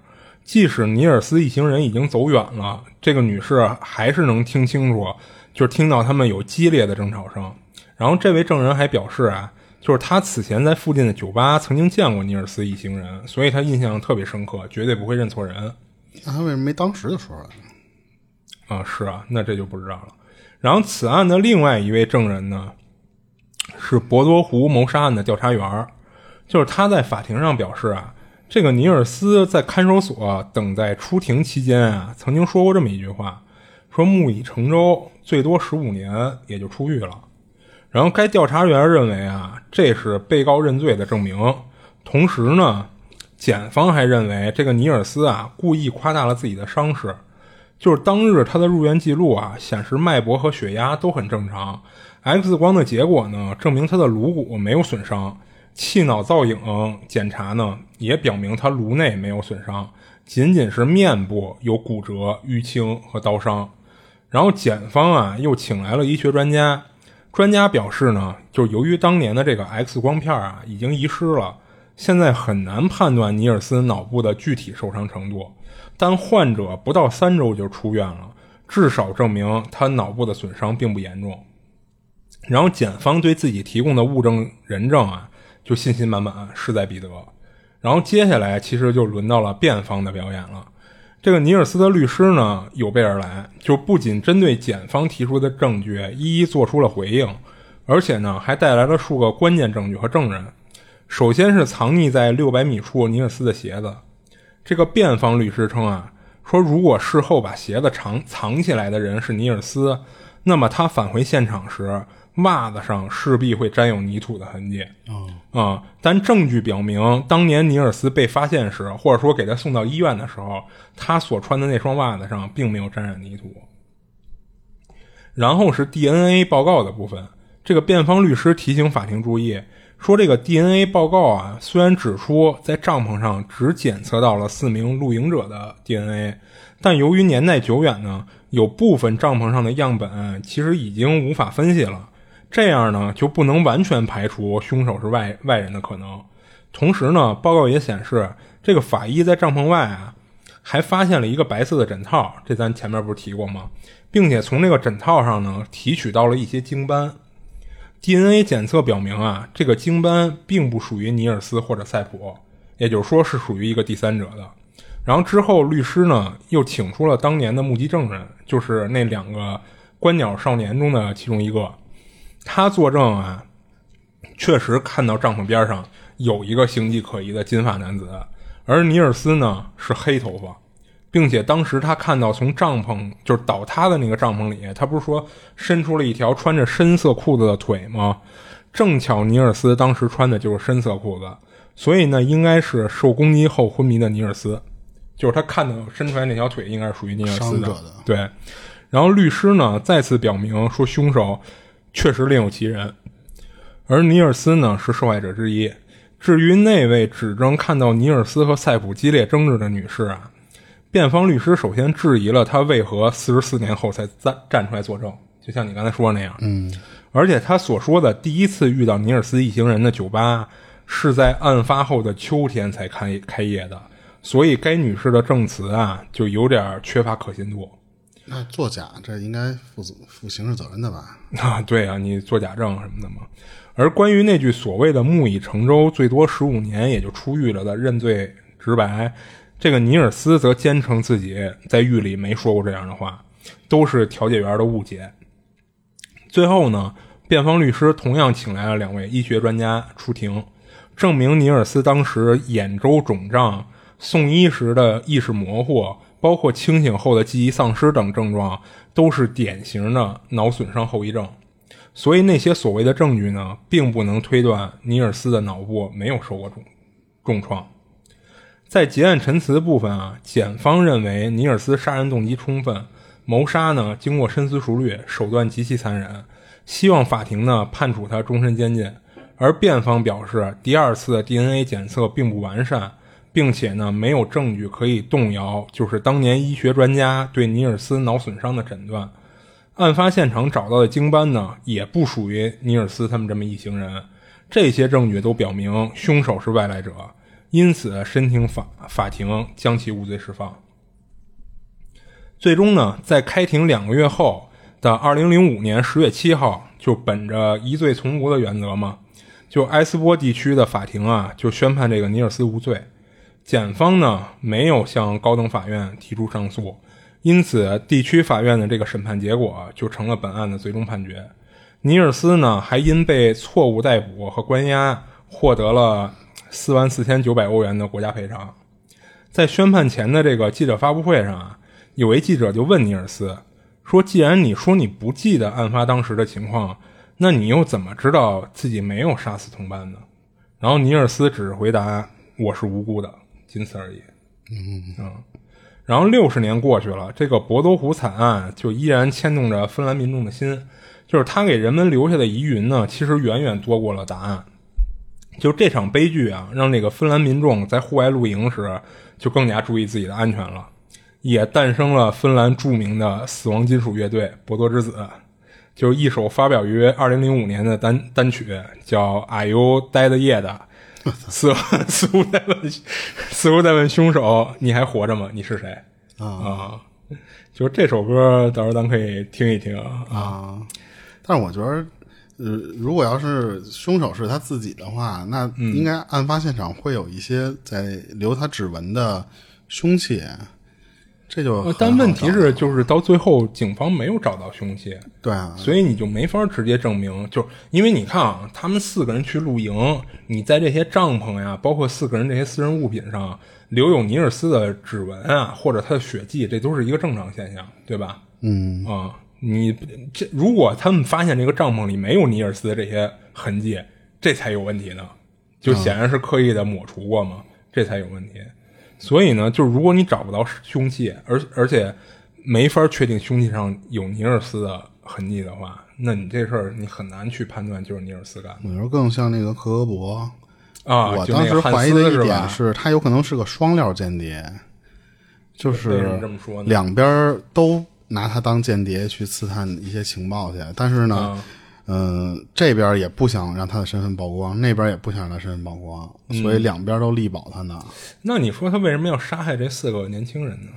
Speaker 1: 即使尼尔斯一行人已经走远了，这个女士还是能听清楚。就是听到他们有激烈的争吵声，然后这位证人还表示啊，就是他此前在附近的酒吧曾经见过尼尔斯一行人，所以他印象特别深刻，绝对不会认错人。
Speaker 2: 那他为什么没当时就说了？
Speaker 1: 啊，是啊，那这就不知道了。然后此案的另外一位证人呢，是博多湖谋杀案的调查员，就是他在法庭上表示啊，这个尼尔斯在看守所等待出庭期间啊，曾经说过这么一句话。说木已成舟，最多十五年也就出狱了。然后该调查员认为啊，这是被告认罪的证明。同时呢，检方还认为这个尼尔斯啊故意夸大了自己的伤势。就是当日他的入院记录啊显示脉搏和血压都很正常，X 光的结果呢证明他的颅骨没有损伤，气脑造影检查呢也表明他颅内没有损伤，仅仅是面部有骨折、淤青和刀伤。然后检方啊又请来了医学专家，专家表示呢，就是由于当年的这个 X 光片啊已经遗失了，现在很难判断尼尔斯脑部的具体受伤程度。但患者不到三周就出院了，至少证明他脑部的损伤并不严重。然后检方对自己提供的物证人证啊就信心满满，势在必得。然后接下来其实就轮到了辩方的表演了。这个尼尔斯的律师呢有备而来，就不仅针对检方提出的证据一一做出了回应，而且呢还带来了数个关键证据和证人。首先是藏匿在六百米处尼尔斯的鞋子，这个辩方律师称啊，说如果事后把鞋子藏藏起来的人是尼尔斯，那么他返回现场时，袜子上势必会沾有泥土的痕迹。啊、但证据表明，当年尼尔斯被发现时，或者说给他送到医院的时候，他所穿的那双袜子上并没有沾染泥土。然后是 DNA 报告的部分，这个辩方律师提醒法庭注意，说这个 DNA 报告啊，虽然指出在帐篷上只检测到了四名露营者的 DNA，但由于年代久远呢，有部分帐篷上的样本其实已经无法分析了，这样呢就不能完全排除凶手是外外人的可能。同时呢，报告也显示，这个法医在帐篷外啊，还发现了一个白色的枕套，这咱前面不是提过吗？并且从这个枕套上呢，提取到了一些精斑。DNA 检测表明啊，这个精斑并不属于尼尔斯或者塞普，也就是说是属于一个第三者的。然后之后，律师呢又请出了当年的目击证人，就是那两个观鸟少年中的其中一个，他作证啊，确实看到帐篷边上有一个形迹可疑的金发男子，而尼尔斯呢是黑头发，并且当时他看到从帐篷就是倒塌的那个帐篷里，他不是说伸出了一条穿着深色裤子的腿吗？正巧尼尔斯当时穿的就是深色裤子，所以呢，应该是受攻击后昏迷的尼尔斯，就是他看到伸出来那条腿应该是属于尼尔斯的。
Speaker 2: 的。
Speaker 1: 对，然后律师呢再次表明说，凶手确实另有其人，而尼尔斯呢是受害者之一。至于那位指证看到尼尔斯和塞普激烈争执的女士啊，辩方律师首先质疑了她为何四十四年后才站站出来作证，就像你刚才说的那样。嗯，而且她所说的第一次遇到尼尔斯一行人的酒吧是在案发后的秋天才开开业的，所以该女士的证词啊就有点缺乏可信度。
Speaker 2: 那作假这应该负负刑事责任的吧？[laughs]
Speaker 1: 啊，对啊，你做假证什么的嘛。而关于那句所谓的“木已成舟，最多十五年也就出狱了”的认罪直白，这个尼尔斯则坚称自己在狱里没说过这样的话，都是调解员的误解。最后呢，辩方律师同样请来了两位医学专家出庭，证明尼尔斯当时眼周肿胀、送医时的意识模糊，包括清醒后的记忆丧失等症状，都是典型的脑损伤后遗症。所以那些所谓的证据呢，并不能推断尼尔斯的脑部没有受过重重创。在结案陈词部分啊，检方认为尼尔斯杀人动机充分，谋杀呢经过深思熟虑，手段极其残忍，希望法庭呢判处他终身监禁。而辩方表示，第二次的 DNA 检测并不完善，并且呢没有证据可以动摇，就是当年医学专家对尼尔斯脑损伤的诊断。案发现场找到的精斑呢，也不属于尼尔斯他们这么一行人。这些证据都表明凶手是外来者，因此申请法法庭将其无罪释放。最终呢，在开庭两个月后的二零零五年十月七号，就本着疑罪从无的原则嘛，就埃斯波地区的法庭啊，就宣判这个尼尔斯无罪。检方呢，没有向高等法院提出上诉。因此，地区法院的这个审判结果就成了本案的最终判决。尼尔斯呢，还因被错误逮捕和关押，获得了四万四千九百欧元的国家赔偿。在宣判前的这个记者发布会上啊，有位记者就问尼尔斯说：“既然你说你不记得案发当时的情况，那你又怎么知道自己没有杀死同伴呢？”然后尼尔斯只回答：“我是无辜的，仅此而已。”嗯嗯。然后六十年过去了，这个博多湖惨案就依然牵动着芬兰民众的心。就是他给人们留下的疑云呢，其实远远多过了答案。就这场悲剧啊，让这个芬兰民众在户外露营时就更加注意自己的安全了，也诞生了芬兰著名的死亡金属乐队博多之子。就是一首发表于二零零五年的单单曲，叫《Are You Dead Yet》。似似乎在问，似乎在问凶手：“你还活着吗？你是谁？”啊，就是这首歌，到时候咱可以听一听
Speaker 2: 啊。但是我觉得，呃，如果要是凶手是他自己的话，那应该案发现场会有一些在留他指纹的凶器。这就
Speaker 1: 呃但问题是，就是到最后警方没有找到凶器，
Speaker 2: 对啊，
Speaker 1: 所以你就没法直接证明，就是因为你看啊，他们四个人去露营，你在这些帐篷呀，包括四个人这些私人物品上留有尼尔斯的指纹啊，或者他的血迹，这都是一个正常现象，对吧？
Speaker 2: 嗯
Speaker 1: 啊、你这如果他们发现这个帐篷里没有尼尔斯的这些痕迹，这才有问题呢，就显然是刻意的抹除过嘛，这才有问题。所以呢，就是如果你找不到凶器，而而且没法确定凶器上有尼尔斯的痕迹的话，那你这事儿你很难去判断就是尼尔斯干的
Speaker 2: 我觉得更像那个克格勃。
Speaker 1: 啊。
Speaker 2: 我当时怀疑的一点是，他有可能是个双料间谍，就是两边都拿他当间谍去刺探一些情报去，但是呢，
Speaker 1: 啊
Speaker 2: 嗯、这边也不想让他的身份曝光，那边也不想让他身份曝光，所以
Speaker 1: 嗯
Speaker 2: 两边都力保他呢。
Speaker 1: 那你说他为什么要杀害这四个年轻人呢？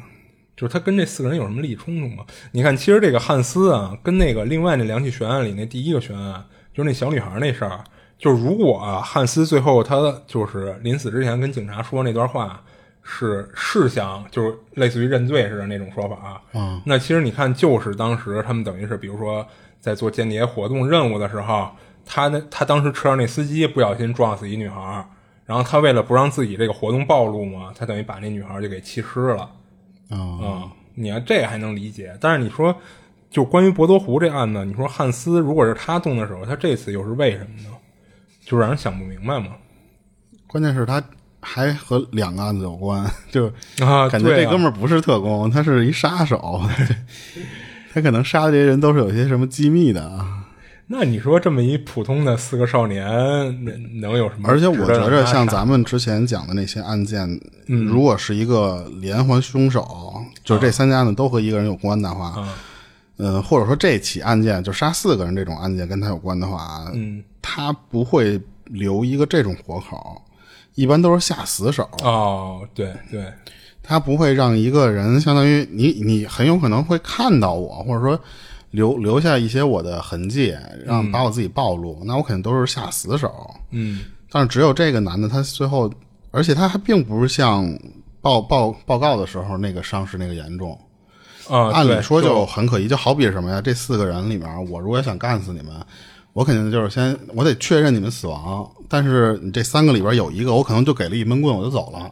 Speaker 1: 就是他跟这四个人有什么利益冲突吗？你看，其实这个汉斯啊，跟那个另外那两起悬案里那第一个悬案，就是那小女孩那事儿，就是如果啊，汉斯最后他就是临死之前跟警察说那段话是是想就是类似于认罪似的那种说法啊，那其实你看，就是当时他们等于是比如说在做间谍活动任务的时候，他那他当时车上那司机不小心撞死一女孩，然后他为了不让自己这个活动暴露嘛，他等于把那女孩就给弃尸了。
Speaker 2: 啊、
Speaker 1: 啊、你看这还能理解，但是你说，就关于博多湖这案子，你说汉斯如果是他动的手，他这次又是为什么呢？就让人想不明白嘛。
Speaker 2: 关键是他还和两个案子有关，[laughs] 就
Speaker 1: 啊，
Speaker 2: 感觉这哥们儿不是特工，他是一杀手，[laughs] 他可能杀的这些人都是有些什么机密的啊。
Speaker 1: 那你说这么一普通的四个少年，能能有什么？
Speaker 2: 而且我觉着像咱
Speaker 1: 们
Speaker 2: 们之前讲的那些案件，如果是一个连环凶手，就是这三家呢都和一个人有关的话，
Speaker 1: 啊
Speaker 2: 嗯，或者说这起案件就杀四个人这种案件跟他有关的话，
Speaker 1: 嗯，
Speaker 2: 他不会留一个这种活口，一般都是下死手，
Speaker 1: 哦，对对，
Speaker 2: 他不会让一个人相当于你，你很有可能会看到我，或者说留留下一些我的痕迹，让把我自己暴露，那我肯定都是下死手。
Speaker 1: 嗯
Speaker 2: 但是只有这个男的，他最后，而且他还并不是像报报报告的时候那个伤势那个严重，
Speaker 1: 啊，对
Speaker 2: 按理说就很可疑。就好比什么呀？这四个人里面，我如果想干死你们，我肯定就是先我得确认你们死亡，但是你这三个里边有一个，我可能就给了一闷棍我就走了。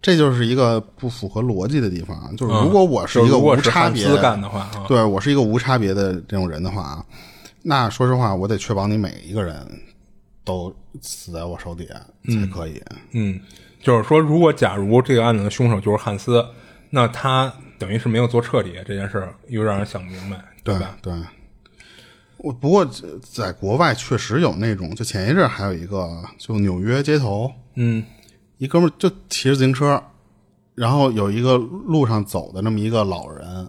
Speaker 2: 这就是一个不符合逻辑的地方。就是如果我是一个无差别，
Speaker 1: 的话啊，
Speaker 2: 对我是一个无差别的这种人的话，那说实话，我得确保你每一个人都死在我手底下才可以。
Speaker 1: 嗯，就是说，如果假如这个案子的凶手就是汉斯，那他等于是没有做彻底这件事儿，又让人想不明白，
Speaker 2: 对
Speaker 1: 吧？
Speaker 2: 对。我不过在国外确实有那种，就前一阵还有一个，就纽约街头，
Speaker 1: 嗯
Speaker 2: 一哥们儿就骑着自行车，然后有一个路上走的那么一个老人，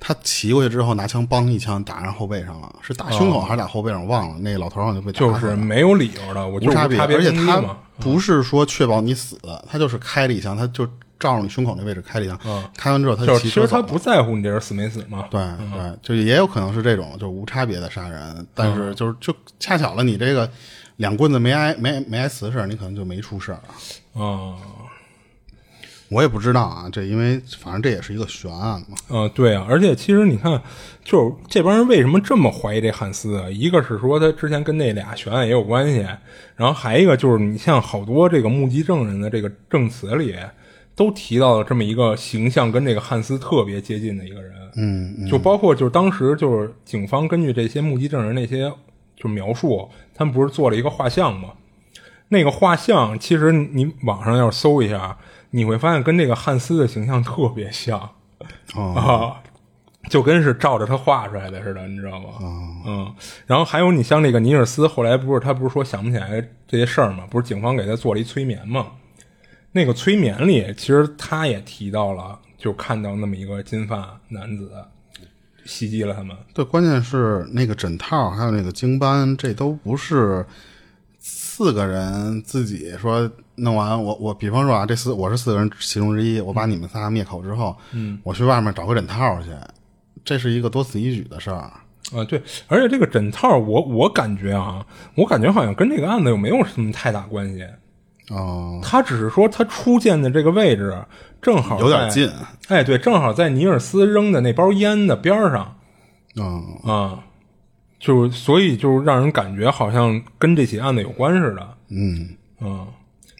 Speaker 2: 他骑过去之后拿枪梆一枪打人后背上了，是打胸口还是打后背上忘了。那老头儿好像就被打
Speaker 1: 就是没有理由的，我就是
Speaker 2: 无差别，
Speaker 1: 别
Speaker 2: 而且他。不是说确保你死，他就是开了一枪，他就照着你胸口那位置开了一枪，开完之后他
Speaker 1: 就是其实
Speaker 2: 骑车走了。
Speaker 1: 他不在乎你这人死没死嘛。
Speaker 2: 对对，就也有可能是这种，就是无差别的杀人，但是就是就恰巧了，你这个两棍子没挨没没挨瓷实，你可能就没出事儿。
Speaker 1: 啊，
Speaker 2: 我也不知道啊，这因为反正这也是一个悬案嘛。
Speaker 1: 呃，对啊，而且其实你看，就是这帮人为什么这么怀疑这汉斯啊？一个是说他之前跟那俩悬案也有关系，然后还一个就是你像好多这个目击证人的这个证词里，都提到了这么一个形象跟这个汉斯特别接近的一个人。
Speaker 2: 嗯，
Speaker 1: 就包括就是当时就是警方根据这些目击证人那些就描述，他们不是做了一个画像吗？那个画像其实你网上要是搜一下，你会发现跟这个汉斯的形象特别像。
Speaker 2: 哦，[laughs]
Speaker 1: 啊，就跟是照着他画出来的似的，你知道吗？嗯，然后还有你像那个尼尔斯，后来不是他不是说想不起来这些事儿吗？不是警方给他做了一催眠吗？那个催眠里，其实他也提到了，就看到那么一个金发男子袭击了他们。
Speaker 2: 对，关键是那个枕套还有那个经斑，这都不是四个人自己说弄完。我我比方说啊，这四我是四个人其中之一，我把你们仨灭口之后，嗯，我去外面找个枕套去，这是一个多此一举的事儿。
Speaker 1: 啊，对，而且这个枕套我，我感觉啊，我感觉好像跟这个案子又没有什么太大关系。
Speaker 2: 哦，
Speaker 1: 他只是说他出现的这个位置正好
Speaker 2: 有点近，
Speaker 1: 哎，对，正好在尼尔斯扔的那包烟的边儿上
Speaker 2: 嗯，
Speaker 1: 啊，就所以就让人感觉好像跟这起案子有关似的，
Speaker 2: 嗯，
Speaker 1: 嗯，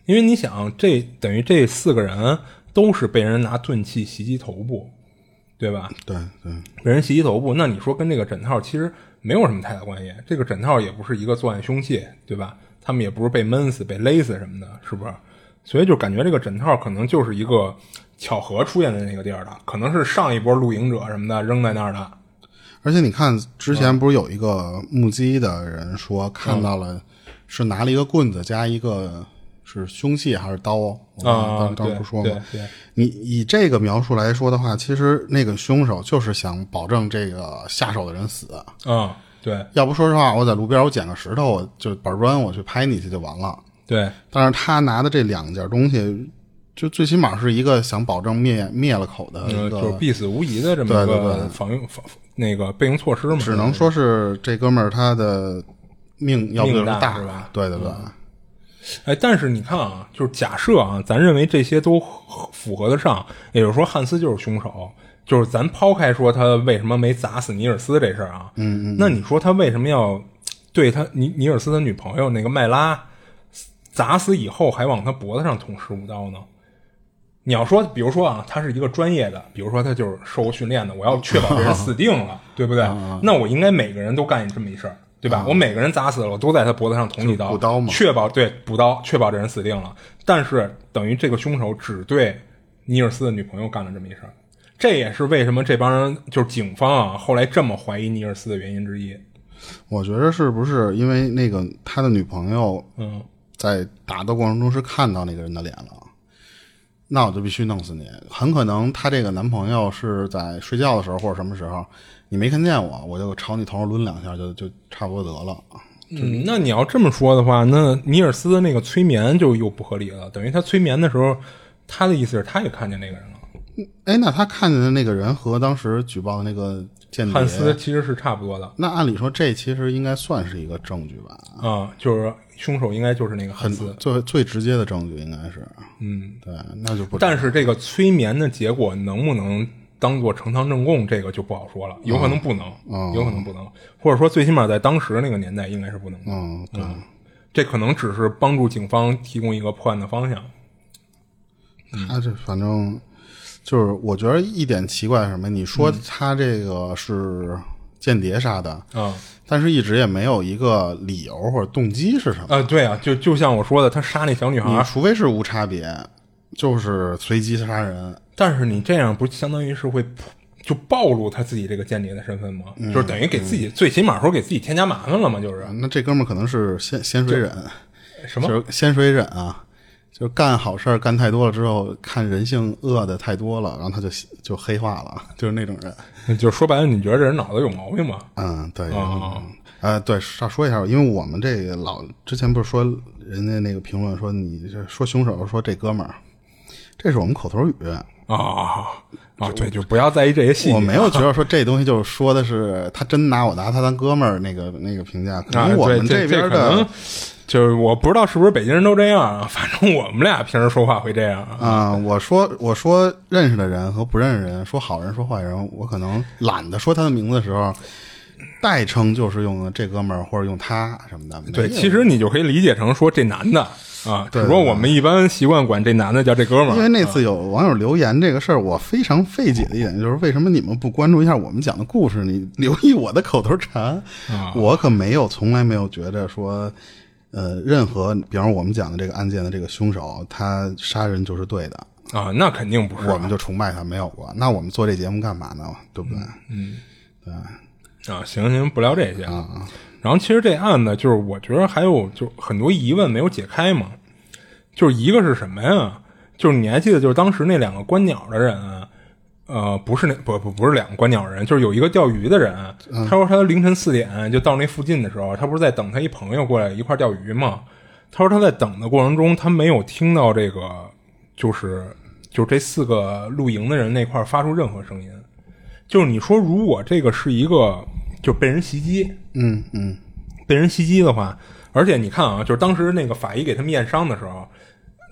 Speaker 1: 因为你想，这等于这四个人都是被人拿钝器袭击头部，对吧？
Speaker 2: 对对，
Speaker 1: 被人袭击头部，那你说跟这个枕套其实没有什么太大关系。这个枕套也不是一个作案凶器，对吧？他们也不是被闷死、被勒死什么的，是不是？所以就感觉这个枕套可能就是一个巧合出现在那个地儿的，可能是上一波露营者什么的扔在那儿的。
Speaker 2: 而且你看，之前不是有一个目击的人说看到了，是拿了一个棍子加一个是凶器还是刀？我
Speaker 1: 啊，
Speaker 2: 当当
Speaker 1: 对
Speaker 2: 不说吗？
Speaker 1: 对对，
Speaker 2: 你以这个描述来说的话，其实那个凶手就是想保证这个下手的人死。
Speaker 1: 啊，对
Speaker 2: 要不说实话，我在路边我捡个石头，我就板砖我去拍你去就完了。
Speaker 1: 对
Speaker 2: 但是他拿的这两件东西，就最起码是一个想保证灭灭了口的
Speaker 1: 呃，
Speaker 2: 一个，
Speaker 1: 就是必死无疑的这么一个防御防那个备用措施嘛。
Speaker 2: 只能说是这哥们儿他的命要不就是
Speaker 1: 命大是吧？嗯
Speaker 2: 对对。对，
Speaker 1: 哎，但是你看啊，就是假设啊，咱认为这些都符合得上，也就是说汉斯就是凶手，就是咱抛开说他为什么没砸死尼尔斯这事儿啊，嗯嗯，那你说他为什么要对他尼尼尔斯的女朋友那个麦拉砸死以后还往他脖子上捅十五刀呢？你要说，比如说啊，他是一个专业的，比如说他就是受过训练的，我要确保这人死定了，对不对？那我应该每个人都干这么一事儿，对吧？我每个人砸死了，我都在他脖子上捅几刀，
Speaker 2: 补刀嘛
Speaker 1: 确保对补刀，确保这人死定了。但是等于这个凶手只对尼尔斯的女朋友干了这么一事儿，这也是为什么这帮人就是警方啊后来这么怀疑尼尔斯的原因之一。
Speaker 2: 我觉得是不是因为那个他的女朋友
Speaker 1: 嗯，
Speaker 2: 在打斗过程中是看到那个人的脸了？那我就必须弄死你。很可能她这个男朋友是在睡觉的时候或者什么时候，你没看见我，我就朝你头上抡两下，就就差不多得了。
Speaker 1: 嗯，那你要这么说的话，那尼尔斯的那个催眠就又不合理了。等于他催眠的时候，他的意思是他也看见那个人了。
Speaker 2: 哎，那他看见的那个人和当时举报的那个间谍，
Speaker 1: 汉斯其实是差不多的
Speaker 2: 那按理说这其实应该算是一个证据吧？
Speaker 1: 啊、就是凶手应该就是那个汉
Speaker 2: 很
Speaker 1: 斯。
Speaker 2: 最最直接的证据应该是，
Speaker 1: 嗯，
Speaker 2: 对，那就不。
Speaker 1: 但是这个催眠的结果能不能当做呈堂证供，这个就不好说了，有可能不能，有可能不能，或者说最起码在当时那个年代应该是不能的。
Speaker 2: 嗯，对，
Speaker 1: 这可能只是帮助警方提供一个破案的方向。
Speaker 2: 他这反正就是，我觉得一点奇怪是什么？你说
Speaker 1: 嗯
Speaker 2: 他这个是间谍啥的，
Speaker 1: 啊
Speaker 2: 但是一直也没有一个理由或者动机是什么。
Speaker 1: 啊，对啊，就就像我说的，他杀那小女
Speaker 2: 你
Speaker 1: 孩，
Speaker 2: 除非是无差别，就是随机杀人。
Speaker 1: 但是你这样不相当于是会就暴露他自己这个间谍的身份吗？就是等于给自己最起码说给自己添加麻烦了嘛，就是
Speaker 2: 那这哥们儿可能是先先水忍，
Speaker 1: 什么
Speaker 2: 就是先水忍啊，就干好事儿干太多了之后，看人性恶的太多了，然后他就就黑化了，就是那种人。[laughs]
Speaker 1: 就是说白了，你觉得这人脑子有毛病吗？
Speaker 2: 嗯，对，
Speaker 1: 啊
Speaker 2: 嗯呃，对，少说一下，因为我们这个老之前不是说人家那个评论说你这说凶手说这哥们儿，这是我们口头语，
Speaker 1: 啊啊，对，就不要在意这些细节。
Speaker 2: 我没有觉得 [laughs] 说这东西就是说的是他真拿我拿他当哥们儿那个那个评价，可
Speaker 1: 啊，
Speaker 2: 能我们
Speaker 1: 这
Speaker 2: 边的
Speaker 1: 就是我不知道是不是北京人都这样啊，[laughs] 反正我们俩平时说话会这样啊。
Speaker 2: 啊、我说我说认识的人和不认识的人，说好人说坏人，我可能懒得说他的名字的时候，代称就是用这哥们儿或者用他什么的。
Speaker 1: 对，其实你就可以理解成说这男的啊，只
Speaker 2: 对
Speaker 1: 不过我们一般习惯管这男的叫这哥们儿。
Speaker 2: 因为那次有网友留言这个事儿，我非常费解的一点就是，为什么你们不关注一下我们讲的故事？你留意我的口头禅，
Speaker 1: 啊
Speaker 2: 我可没有，从来没有觉得说，呃，任何，比方说我们讲的这个案件的这个凶手，他杀人就是对的，
Speaker 1: 啊，那肯定不是啊。
Speaker 2: 我们就崇拜他，没有过。那我们做这节目干嘛呢？对不对？
Speaker 1: 嗯啊，行行，不聊这些
Speaker 2: 啊
Speaker 1: 啊。然后其实这案子，就是我觉得还有就很多疑问没有解开嘛。就是一个是什么呀？就是你还记得，就是当时那两个观鸟的人，呃，不是那不不不是两个观鸟人，就是有一个钓鱼的人。他说他凌晨四点就到那附近的时候，他不是在等他一朋友过来一块钓鱼吗？他说他在等的过程中，他没有听到这个，就是就这四个露营的人那块发出任何声音。就是你说，如果这个是一个就被人袭击，
Speaker 2: 嗯嗯，
Speaker 1: 被人袭击的话，而且你看啊，就是当时那个法医给他们验伤的时候，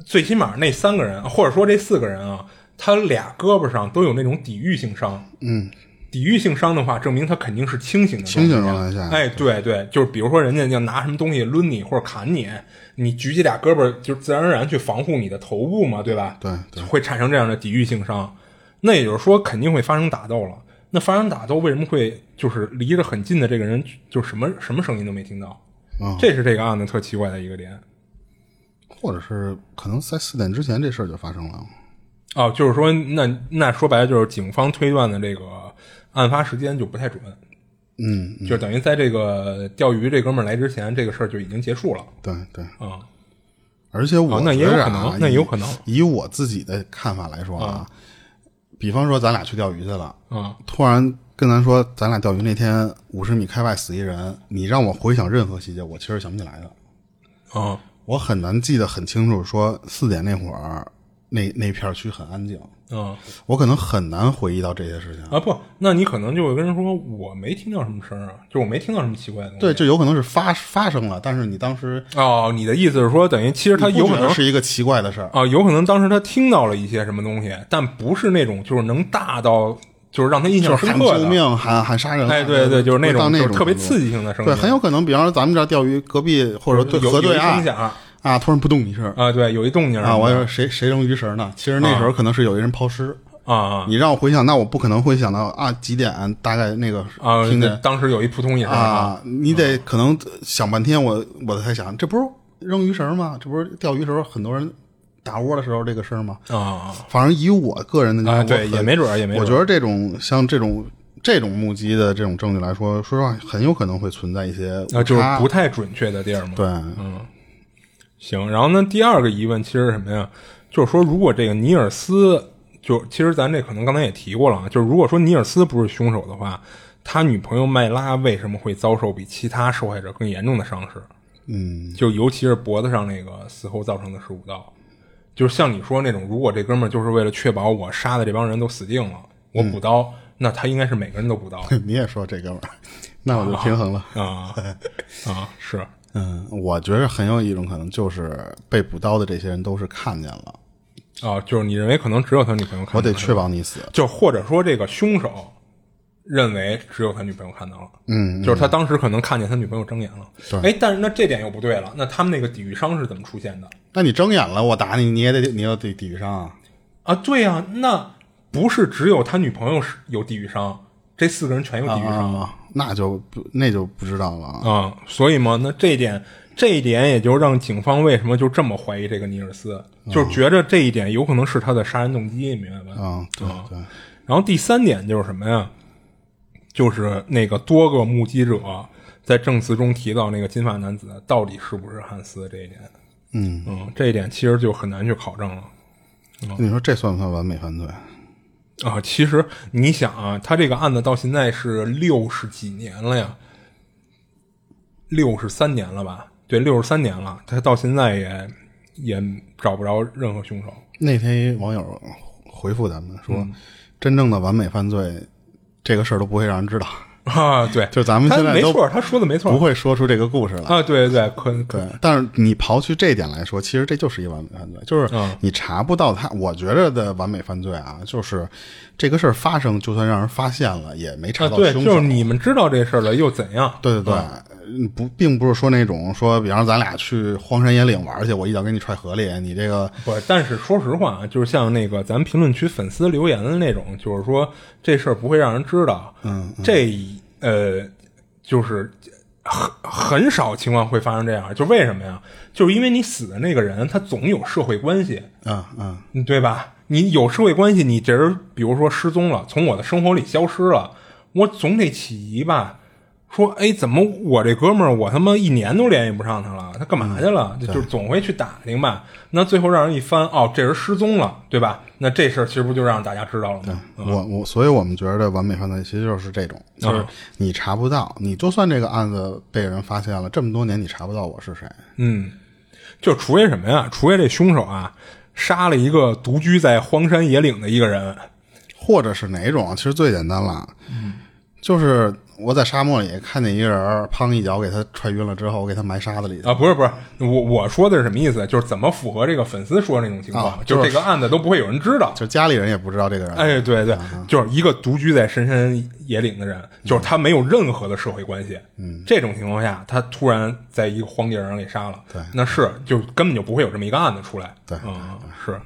Speaker 1: 最起码那三个人，或者说这四个人啊，他俩胳膊上都有那种抵御性伤。
Speaker 2: 嗯，
Speaker 1: 抵御性伤的话，证明他肯定是清醒的
Speaker 2: 清醒
Speaker 1: 状
Speaker 2: 状态下
Speaker 1: 哎，对对，就是比如说人家要拿什么东西抡你或者砍你，你举起俩胳膊，就自然而然去防护你的头部嘛，对吧？
Speaker 2: 对对
Speaker 1: 会产生这样的抵御性伤。那也就是说，肯定会发生打斗了。那发生打斗为什么会就是离着很近的这个人就什么什么声音都没听到？
Speaker 2: 嗯
Speaker 1: 这是这个案子特奇怪的一个点。
Speaker 2: 或者是可能在四点之前这事儿就发生了。
Speaker 1: 哦，就是说，那那说白了就是警方推断的这个案发时间就不太准，
Speaker 2: 嗯，
Speaker 1: 就等于在这个钓鱼这哥们儿来之前，这个事儿就已经结束了
Speaker 2: 对对，
Speaker 1: 嗯、
Speaker 2: 而且我
Speaker 1: 哦那也有可能那有可能
Speaker 2: 以我自己的看法来说啊，比方说咱俩去钓鱼去了，
Speaker 1: 啊
Speaker 2: 突然跟咱说咱俩钓鱼那天五十米开外死一人，你让我回想任何细节，我其实想不起来的。
Speaker 1: 啊
Speaker 2: 我很难记得很清楚，说四点那会儿那那片区很安静，
Speaker 1: 嗯
Speaker 2: 我可能很难回忆到这些事情。
Speaker 1: 啊！不，那你可能就会跟人说，我没听到什么声儿啊，就我没听到什么奇怪的东西。
Speaker 2: 对，就有可能是发发生了，但是你当时
Speaker 1: 哦，你的意思是说，等于其实他有可能
Speaker 2: 是一个奇怪的事儿。
Speaker 1: 啊，有可能当时他听到了一些什么东西，但不是那种就是能大到就是让他印象深刻的。
Speaker 2: 救命、喊喊杀人，
Speaker 1: 哎，对对，就是那
Speaker 2: 种那
Speaker 1: 种就是特别刺激性的声音，
Speaker 2: 对，很有可能，比方说咱们这儿钓鱼，隔壁或者对河对岸啊，突然扑动一声
Speaker 1: 啊，对，有一动静
Speaker 2: 啊，我说谁谁扔鱼食呢？其实那时候可能是有一人抛尸。
Speaker 1: 啊啊
Speaker 2: 你让我回想，那我不可能会想到啊几点大概那个
Speaker 1: 啊！
Speaker 2: 听见
Speaker 1: 当时有一扑通一声
Speaker 2: 啊，你得可能想半天，我我才想，这不是扔鱼绳吗？这不是钓鱼时候很多人打窝的时候这个事儿吗？
Speaker 1: 啊
Speaker 2: 反正以我个人的
Speaker 1: 啊！
Speaker 2: 我
Speaker 1: 对，也没准儿，也没准儿。
Speaker 2: 我觉得这种像这种这种目击的这种证据来说，说实话很有可能会存在一些
Speaker 1: 啊，就是不太准确的地儿嘛。
Speaker 2: 对，
Speaker 1: 嗯，行。然后呢，第二个疑问其实是什么呀？就是说，如果这个尼尔斯，就其实咱这可能刚才也提过了啊，就是如果说尼尔斯不是凶手的话，他女朋友麦拉为什么会遭受比其他受害者更严重的伤势？
Speaker 2: 嗯，
Speaker 1: 就尤其是脖子上那个死后造成的十五刀，就是像你说那种，如果这哥们儿就是为了确保我杀的这帮人都死定了，我补刀，那他应该是每个人都补刀 [laughs]
Speaker 2: 你也说这哥们儿，那我就平衡了。
Speaker 1: 啊啊是
Speaker 2: 嗯，我觉得很有一种可能，就是被补刀的这些人都是看见了，
Speaker 1: 啊，就是你认为可能只有他女朋友看到了，
Speaker 2: 我得确保你死。
Speaker 1: 就或者说这个凶手认为只有他女朋友看到了，
Speaker 2: 嗯，
Speaker 1: 就是他当时可能看见他女朋友睁眼了，
Speaker 2: 对
Speaker 1: 哎，但是那这点又不对了，那他们那个抵御伤是怎么出现的？
Speaker 2: 那你睁眼了，我打你，你也得你要抵抵御伤啊。
Speaker 1: 啊，对呀、那不是只有他女朋友是有抵御伤，这四个人全有抵御伤
Speaker 2: 啊，那就不那就不知道了啊。
Speaker 1: 啊、所以嘛，那这一点，这一点也就让警方为什么就这么怀疑这个尼尔斯，就是觉着这一点有可能是他的杀人动机，明白吧？
Speaker 2: 啊，对对，
Speaker 1: 然后第三点就是什么呀？就是那个多个目击者在证词中提到那个金发男子到底是不是汉斯这一点，
Speaker 2: 嗯
Speaker 1: 嗯，这一点其实就很难去考证了。
Speaker 2: 你说这算不算完美犯罪？
Speaker 1: 啊，其实你想啊，他这个案子到现在是六十几年了呀，六十三年了吧？对，六十三年了，他到现在也也找不着任何凶手。
Speaker 2: 那天一网友回复咱们说，
Speaker 1: 嗯
Speaker 2: 真正的完美犯罪这个事儿都不会让人知道，
Speaker 1: 啊，对，
Speaker 2: 就咱们现在
Speaker 1: 没错，他说的没错，
Speaker 2: 不会说出这个故事来。
Speaker 1: 啊，对对对，可可
Speaker 2: 对，但是你刨去这一点来说，其实这就是一完美犯罪，就是
Speaker 1: 嗯
Speaker 2: 你查不到他。我觉着的完美犯罪啊，就是这个事儿发生，就算让人发现了，也没查到凶手。
Speaker 1: 就是你们知道这事儿了又怎样？
Speaker 2: 对对对，嗯不，并不是说那种说，比方说咱俩去荒山野岭玩去，我一脚给你踹河里，你这个
Speaker 1: 不，但是说实话啊，就是像那个咱评论区粉丝留言的那种，就是说这事儿不会让人知道，
Speaker 2: 嗯，
Speaker 1: 这呃，就是很很少情况会发生这样，就为什么呀？就是因为你死的那个人他总有社会关系，
Speaker 2: 啊啊，
Speaker 1: 嗯对吧？你有社会关系，你这人比如说失踪了，从我的生活里消失了，我总得起疑吧？说，哎，怎么我这哥们儿，我他妈一年都联系不上他了？他干嘛去了？就就是总会去打听吧。那最后让人一翻，哦，这人失踪了，对吧？那这事儿其实不就让大家知道了吗？
Speaker 2: 我我，所以我们觉得完美犯罪其实就是这种，就是
Speaker 1: 啊
Speaker 2: 你查不到，你就算这个案子被人发现了，这么多年你查不到我是谁，
Speaker 1: 嗯，就除非什么呀？除非这凶手啊杀了一个独居在荒山野岭的一个人，
Speaker 2: 或者是哪种，其实最简单了，就是我在沙漠里看见一个人儿，砰一脚给他踹晕了之后，我给他埋沙子里去
Speaker 1: 啊，不是不是，我我说的是什么意思？就是怎么符合这个粉丝说的那种情况，
Speaker 2: 啊
Speaker 1: 就是
Speaker 2: 就是
Speaker 1: 这个案子都不会有人知道。
Speaker 2: 就家里人也不知道这个人。
Speaker 1: 哎，对对，就是一个独居在深山野岭的人，就是他没有任何的社会关系。嗯，这种情况下，他突然在一个荒地上给杀了，
Speaker 2: 对
Speaker 1: 那是就根本就不会有这么一个案子出来。
Speaker 2: 对
Speaker 1: 嗯，是。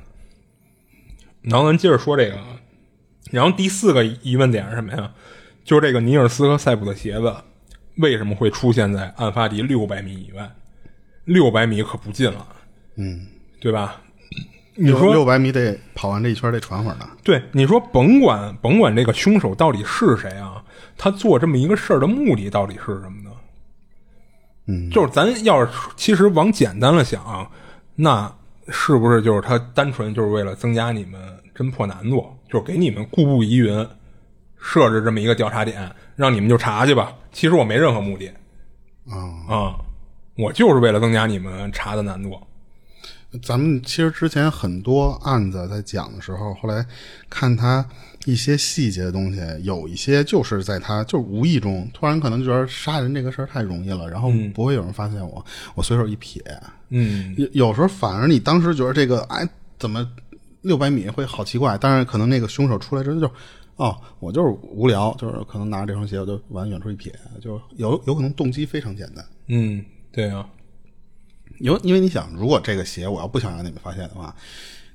Speaker 1: 然后咱接着说这个，然后第四个疑问点是什么呀？就是这个尼尔斯和塞普的鞋子为什么会出现在案发地六百米以外？六百米可不近了，
Speaker 2: 嗯，
Speaker 1: 对吧？你说
Speaker 2: 六百米得跑完这一圈得喘会儿呢。
Speaker 1: 对，你说甭管甭管这个凶手到底是谁啊，他做这么一个事儿的目的到底是什么呢？
Speaker 2: 嗯，
Speaker 1: 就是咱要是其实往简单了想，那是不是就是他单纯就是为了增加你们侦破难度，就是给你们故布疑云，设置这么一个调查点，让你们就查去吧。其实我没任何目的
Speaker 2: 啊、
Speaker 1: 嗯、我就是为了增加你们查的难度。
Speaker 2: 咱们其实之前很多案子在讲的时候，后来看他一些细节的东西，有一些就是在他就是无意中突然可能觉得杀人这个事儿太容易了，然后不会有人发现我，我随手一撇。
Speaker 1: 嗯，
Speaker 2: 有有时候反而你当时觉得这个哎怎么六百米会好奇怪，但是可能那个凶手出来之后就。哦，我就是无聊，就是可能拿着这双鞋，我就往远处一撇，就有有可能动机非常简单。
Speaker 1: 嗯，对啊，
Speaker 2: 有因为你想，如果这个鞋我要不想让你们发现的话，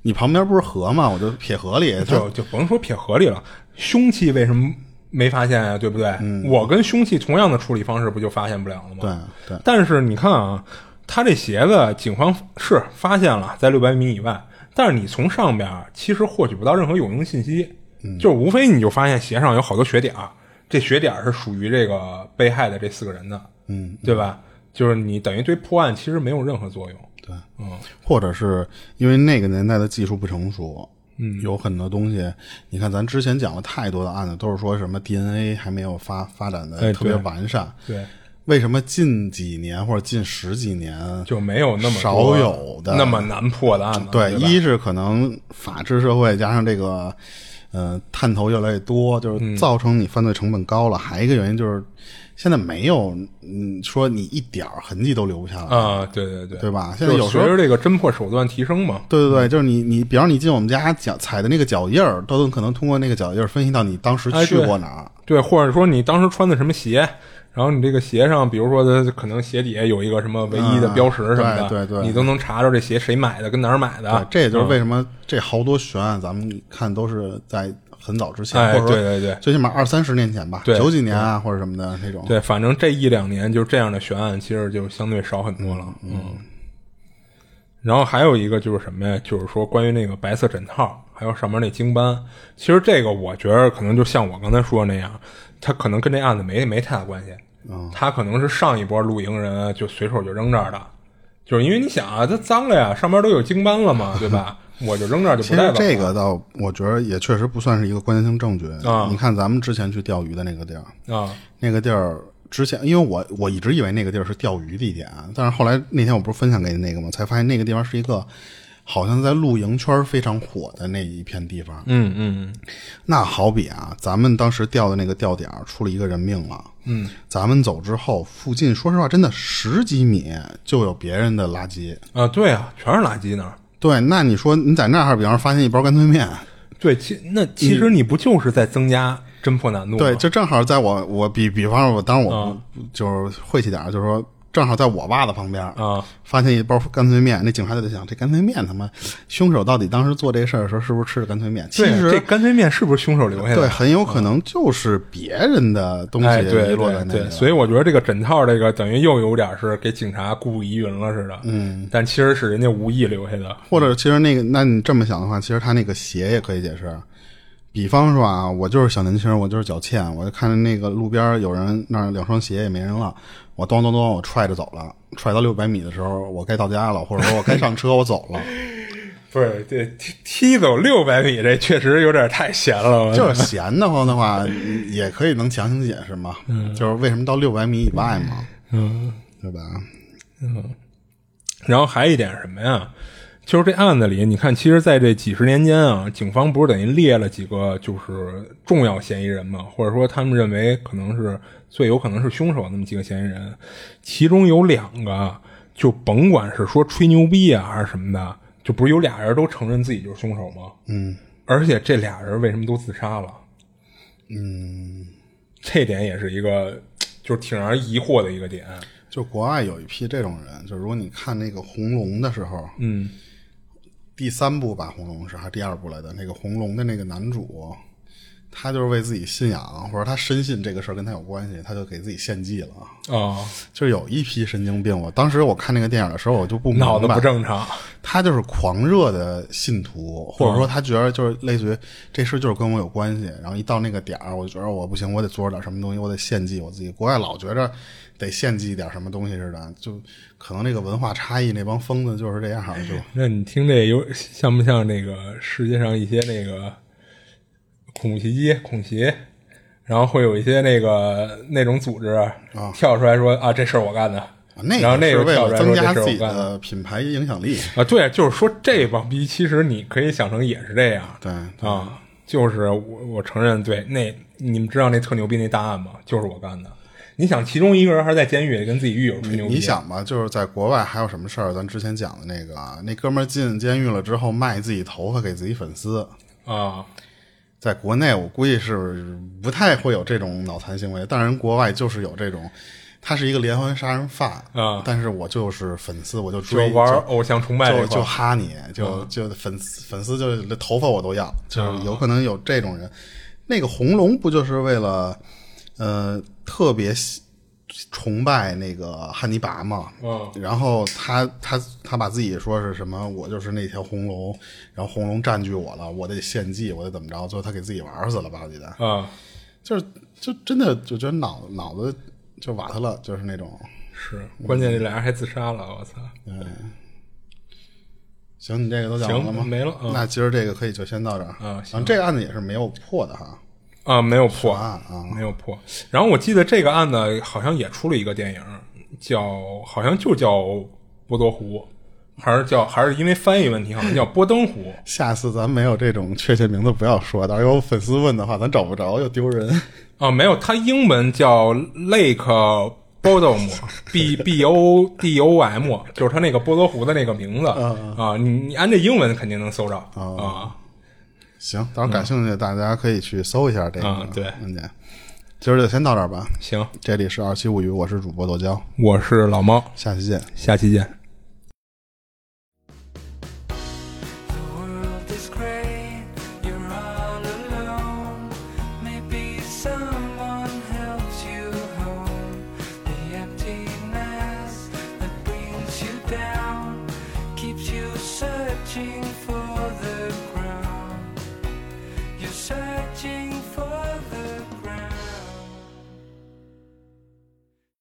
Speaker 2: 你旁边不是河吗？我就撇河里，
Speaker 1: 就就甭说撇河里了，凶器为什么没发现呀、对不对？我跟凶器同样的处理方式，不就发现不了了吗？
Speaker 2: 对对，
Speaker 1: 但是你看啊，他这鞋子，警方是发现了在六百米以外，但是你从上边其实获取不到任何有用信息，就无非你就发现鞋上有好多血点儿，这血点儿是属于这个被害的这四个人的，
Speaker 2: 嗯，
Speaker 1: 对吧？就是你等于对破案其实没有任何作用。
Speaker 2: 对，
Speaker 1: 嗯，
Speaker 2: 或者是因为那个年代的技术不成熟，嗯，有很多东西，你看咱之前讲了太多的案子，都是说什么 DNA 还没有发发展
Speaker 1: 哎
Speaker 2: 的特别完善，
Speaker 1: 对，
Speaker 2: 为什么近几年或者近十几年
Speaker 1: 就没有那么
Speaker 2: 少有的
Speaker 1: 那么难破的案子。
Speaker 2: 对，
Speaker 1: 对，
Speaker 2: 一是可能法治社会加上这个，呃，探头越来越多，
Speaker 1: 嗯
Speaker 2: 就是造成你犯罪成本高了。还一个原因就是，现在没有，嗯，说你一点儿痕迹都留不下来，
Speaker 1: 啊，对对对，
Speaker 2: 对吧？现在有时候，
Speaker 1: 随着这个侦破手段提升嘛，
Speaker 2: 对对对，就是你你，比方你进我们家脚踩的那个脚印儿，都能可能通过那个脚印儿分析到你当时去过哪儿。
Speaker 1: 对，或者说你当时穿的什么鞋，然后你这个鞋上，比如说它可能鞋底下有一个什么唯一的标识什么的，
Speaker 2: 嗯对对对
Speaker 1: 你都能查着这鞋谁买的，跟哪儿买的
Speaker 2: 对，。这也就是为
Speaker 1: 嗯
Speaker 2: 什么这好多悬案，咱们看都是在很早之前，
Speaker 1: 哎
Speaker 2: 或者说
Speaker 1: 对对对
Speaker 2: 最起码二三十年前吧，
Speaker 1: 对
Speaker 2: 九几年啊或者什么的那种。
Speaker 1: 对，反正这一两年就这样的悬案，其实就相对少很多了。嗯。然后还有一个就是什么呀？就是说关于那个白色枕套，还有上面那经斑。其实这个我觉得可能就像我刚才说的那样，它可能跟这案子没没太大关系。
Speaker 2: 嗯，
Speaker 1: 他可能是上一波露营人就随手就扔这儿的，就是因为你想啊，它脏了呀，上面都有精斑了嘛，[laughs] 对吧？我就扔这儿就
Speaker 2: 其实
Speaker 1: 不带了。
Speaker 2: 这个倒，我觉得也确实不算是一个关键性证据。
Speaker 1: 啊
Speaker 2: 你看咱们之前去钓鱼的那个地儿，
Speaker 1: 啊，
Speaker 2: 那个地儿之前，因为我我一直以为那个地儿是钓鱼地点，但是后来那天我不是分享给你那个吗？才发现那个地方是一个好像在露营圈非常火的那一片地方。
Speaker 1: 嗯嗯
Speaker 2: 那好比啊，咱们当时钓的那个钓点出了一个人命了，
Speaker 1: 嗯，
Speaker 2: 咱们走之后，附近说实话真的十几米就有别人的垃圾。
Speaker 1: 啊，对啊，全是垃圾那儿。
Speaker 2: 对，那你说你在那儿，比方说发现一包干脆面，
Speaker 1: 对，其那其实你不就是在增加侦破难度吗？
Speaker 2: 对，就正好在我我比比方说，我当时我、
Speaker 1: 啊
Speaker 2: 就是晦气点儿，就是说正好在我爸的旁边，
Speaker 1: 啊，
Speaker 2: 发现一包干脆面，那警察就在想，这干脆面他妈凶手到底当时做这事儿的时候是不是吃的干脆面？其，实
Speaker 1: 这干脆面是不是凶手留下的？
Speaker 2: 对，很有可能就是别人的东西落在
Speaker 1: 对对，
Speaker 2: 那里。
Speaker 1: 所以我觉得这个枕套这个等于又有点是给警察故意疑云了似的，
Speaker 2: 嗯，
Speaker 1: 但其实是人家无意留下的。
Speaker 2: 或者其实那个，那你这么想的话，其实他那个鞋也可以解释。比方说啊，我就是小年轻，我就是脚欠，我就看见那个路边有人那儿两双鞋也没人了，我咚咚咚我踹着走了，踹到六百米的时候，我该到家了，或者说我该上车，我走了，
Speaker 1: 不是，这踢踢走六百米，这确实有点太闲了。我
Speaker 2: 就是闲得慌的话，也可以能强行解释嘛，就是为什么到六百米以外嘛，
Speaker 1: 嗯，
Speaker 2: 对吧？
Speaker 1: 嗯然后还有一点什么呀？就是这案子里，你看，其实在这几十年间啊，警方不是等于列了几个就是重要嫌疑人嘛，或者说他们认为可能是最有可能是凶手那么几个嫌疑人，其中有两个就甭管是说吹牛逼啊还是什么的，就不是有俩人都承认自己就是凶手吗？
Speaker 2: 嗯，
Speaker 1: 而且这俩人为什么都自杀了？嗯，这点也是一个就是挺让人疑惑的一个点。
Speaker 2: 就国外有一批这种人，就如果你看那个《红龙》的时候，
Speaker 1: 嗯，
Speaker 2: 第三部吧，《红龙》是还是第二部来的？那个《红龙》的那个男主，他就是为自己信仰或者他深信这个事儿跟他有关系，他就给自己献祭了。
Speaker 1: 啊、
Speaker 2: 就是有一批神经病，我当时我看那个电影的时候，我就不明白，
Speaker 1: 脑子不正常。
Speaker 2: 他就是狂热的信徒，或者说他觉得就是类似于这事就是跟我有关系，然后一到那个点儿，我就觉得我不行，我得做点什么东西，我得献祭我自己。国外老觉着得献祭点什么东西似的，就可能那个文化差异，那帮疯子就是这样，就
Speaker 1: 那你听这有像不像那个世界上一些那个恐怖袭击、恐袭，然后会有一些那个那种组织跳出来说啊，这事儿我干的，
Speaker 2: 那
Speaker 1: 然后那
Speaker 2: 个为
Speaker 1: 个跳出来说
Speaker 2: 了增加
Speaker 1: 这事儿我干的
Speaker 2: 自己的品牌影响力。
Speaker 1: 啊，对，就是说这帮逼，其实你可以想成也是这样，
Speaker 2: 对对
Speaker 1: 啊，就是我我承认，对，那你们知道那特牛逼那大案吗？就是我干的。你想，其中一个人还是在监狱里跟自己狱友吹牛逼，
Speaker 2: 你想吧，就是在国外还有什么事儿？咱之前讲的那个啊，那哥们儿进监狱了之后卖自己头发给自己粉丝，
Speaker 1: 啊，
Speaker 2: 在国内我估计是不太会有这种脑残行为，但是国外就是有这种。他是一个连环杀人犯
Speaker 1: 啊
Speaker 2: 但是我就是粉丝，我就
Speaker 1: 就
Speaker 2: 追，
Speaker 1: 玩偶像崇拜
Speaker 2: 就就哈你，就就粉丝粉丝就是头发我都要，就是有可能有这种人。那个红龙不就是为了呃特别崇拜那个汉尼拔嘛？
Speaker 1: 嗯
Speaker 2: 然后他他他把自己说是什么，我就是那条红龙，然后红龙占据我了，我得献祭，我得怎么着？最后他给自己玩死了吧？我记得
Speaker 1: 啊，
Speaker 2: 就是就真的就觉得脑脑子就瓦特了，就是那种。
Speaker 1: 是，关键这俩人还自杀了，我操！
Speaker 2: 行，你这个都讲完了吗？
Speaker 1: 没了嗯
Speaker 2: 那今儿这个可以就先到这儿
Speaker 1: 啊行
Speaker 2: 然后这个案子也是没有破的哈。
Speaker 1: 啊，没有破
Speaker 2: 案啊
Speaker 1: 没有破。然后我记得这个案子好像也出了一个电影，叫好像就叫波多湖，还是叫还是因为翻译问题，好像叫波登湖。[laughs]
Speaker 2: 下次咱没有这种确切名字不要说，到时候有粉丝问的话，咱找不着又丢人。
Speaker 1: 啊，没有，它英文叫 Lake Bodom，B [laughs] B O D O M，就是它那个波多湖的那个名字啊。你你按这英文肯定能搜着啊。
Speaker 2: 行，到时候感兴趣的大家可以去搜一下这个
Speaker 1: 啊对。
Speaker 2: 今儿就先到这儿吧。
Speaker 1: 行，
Speaker 2: 这里是二七物语，我是主播豆椒，
Speaker 1: 我是老猫，
Speaker 2: 下期见。
Speaker 1: 下期见。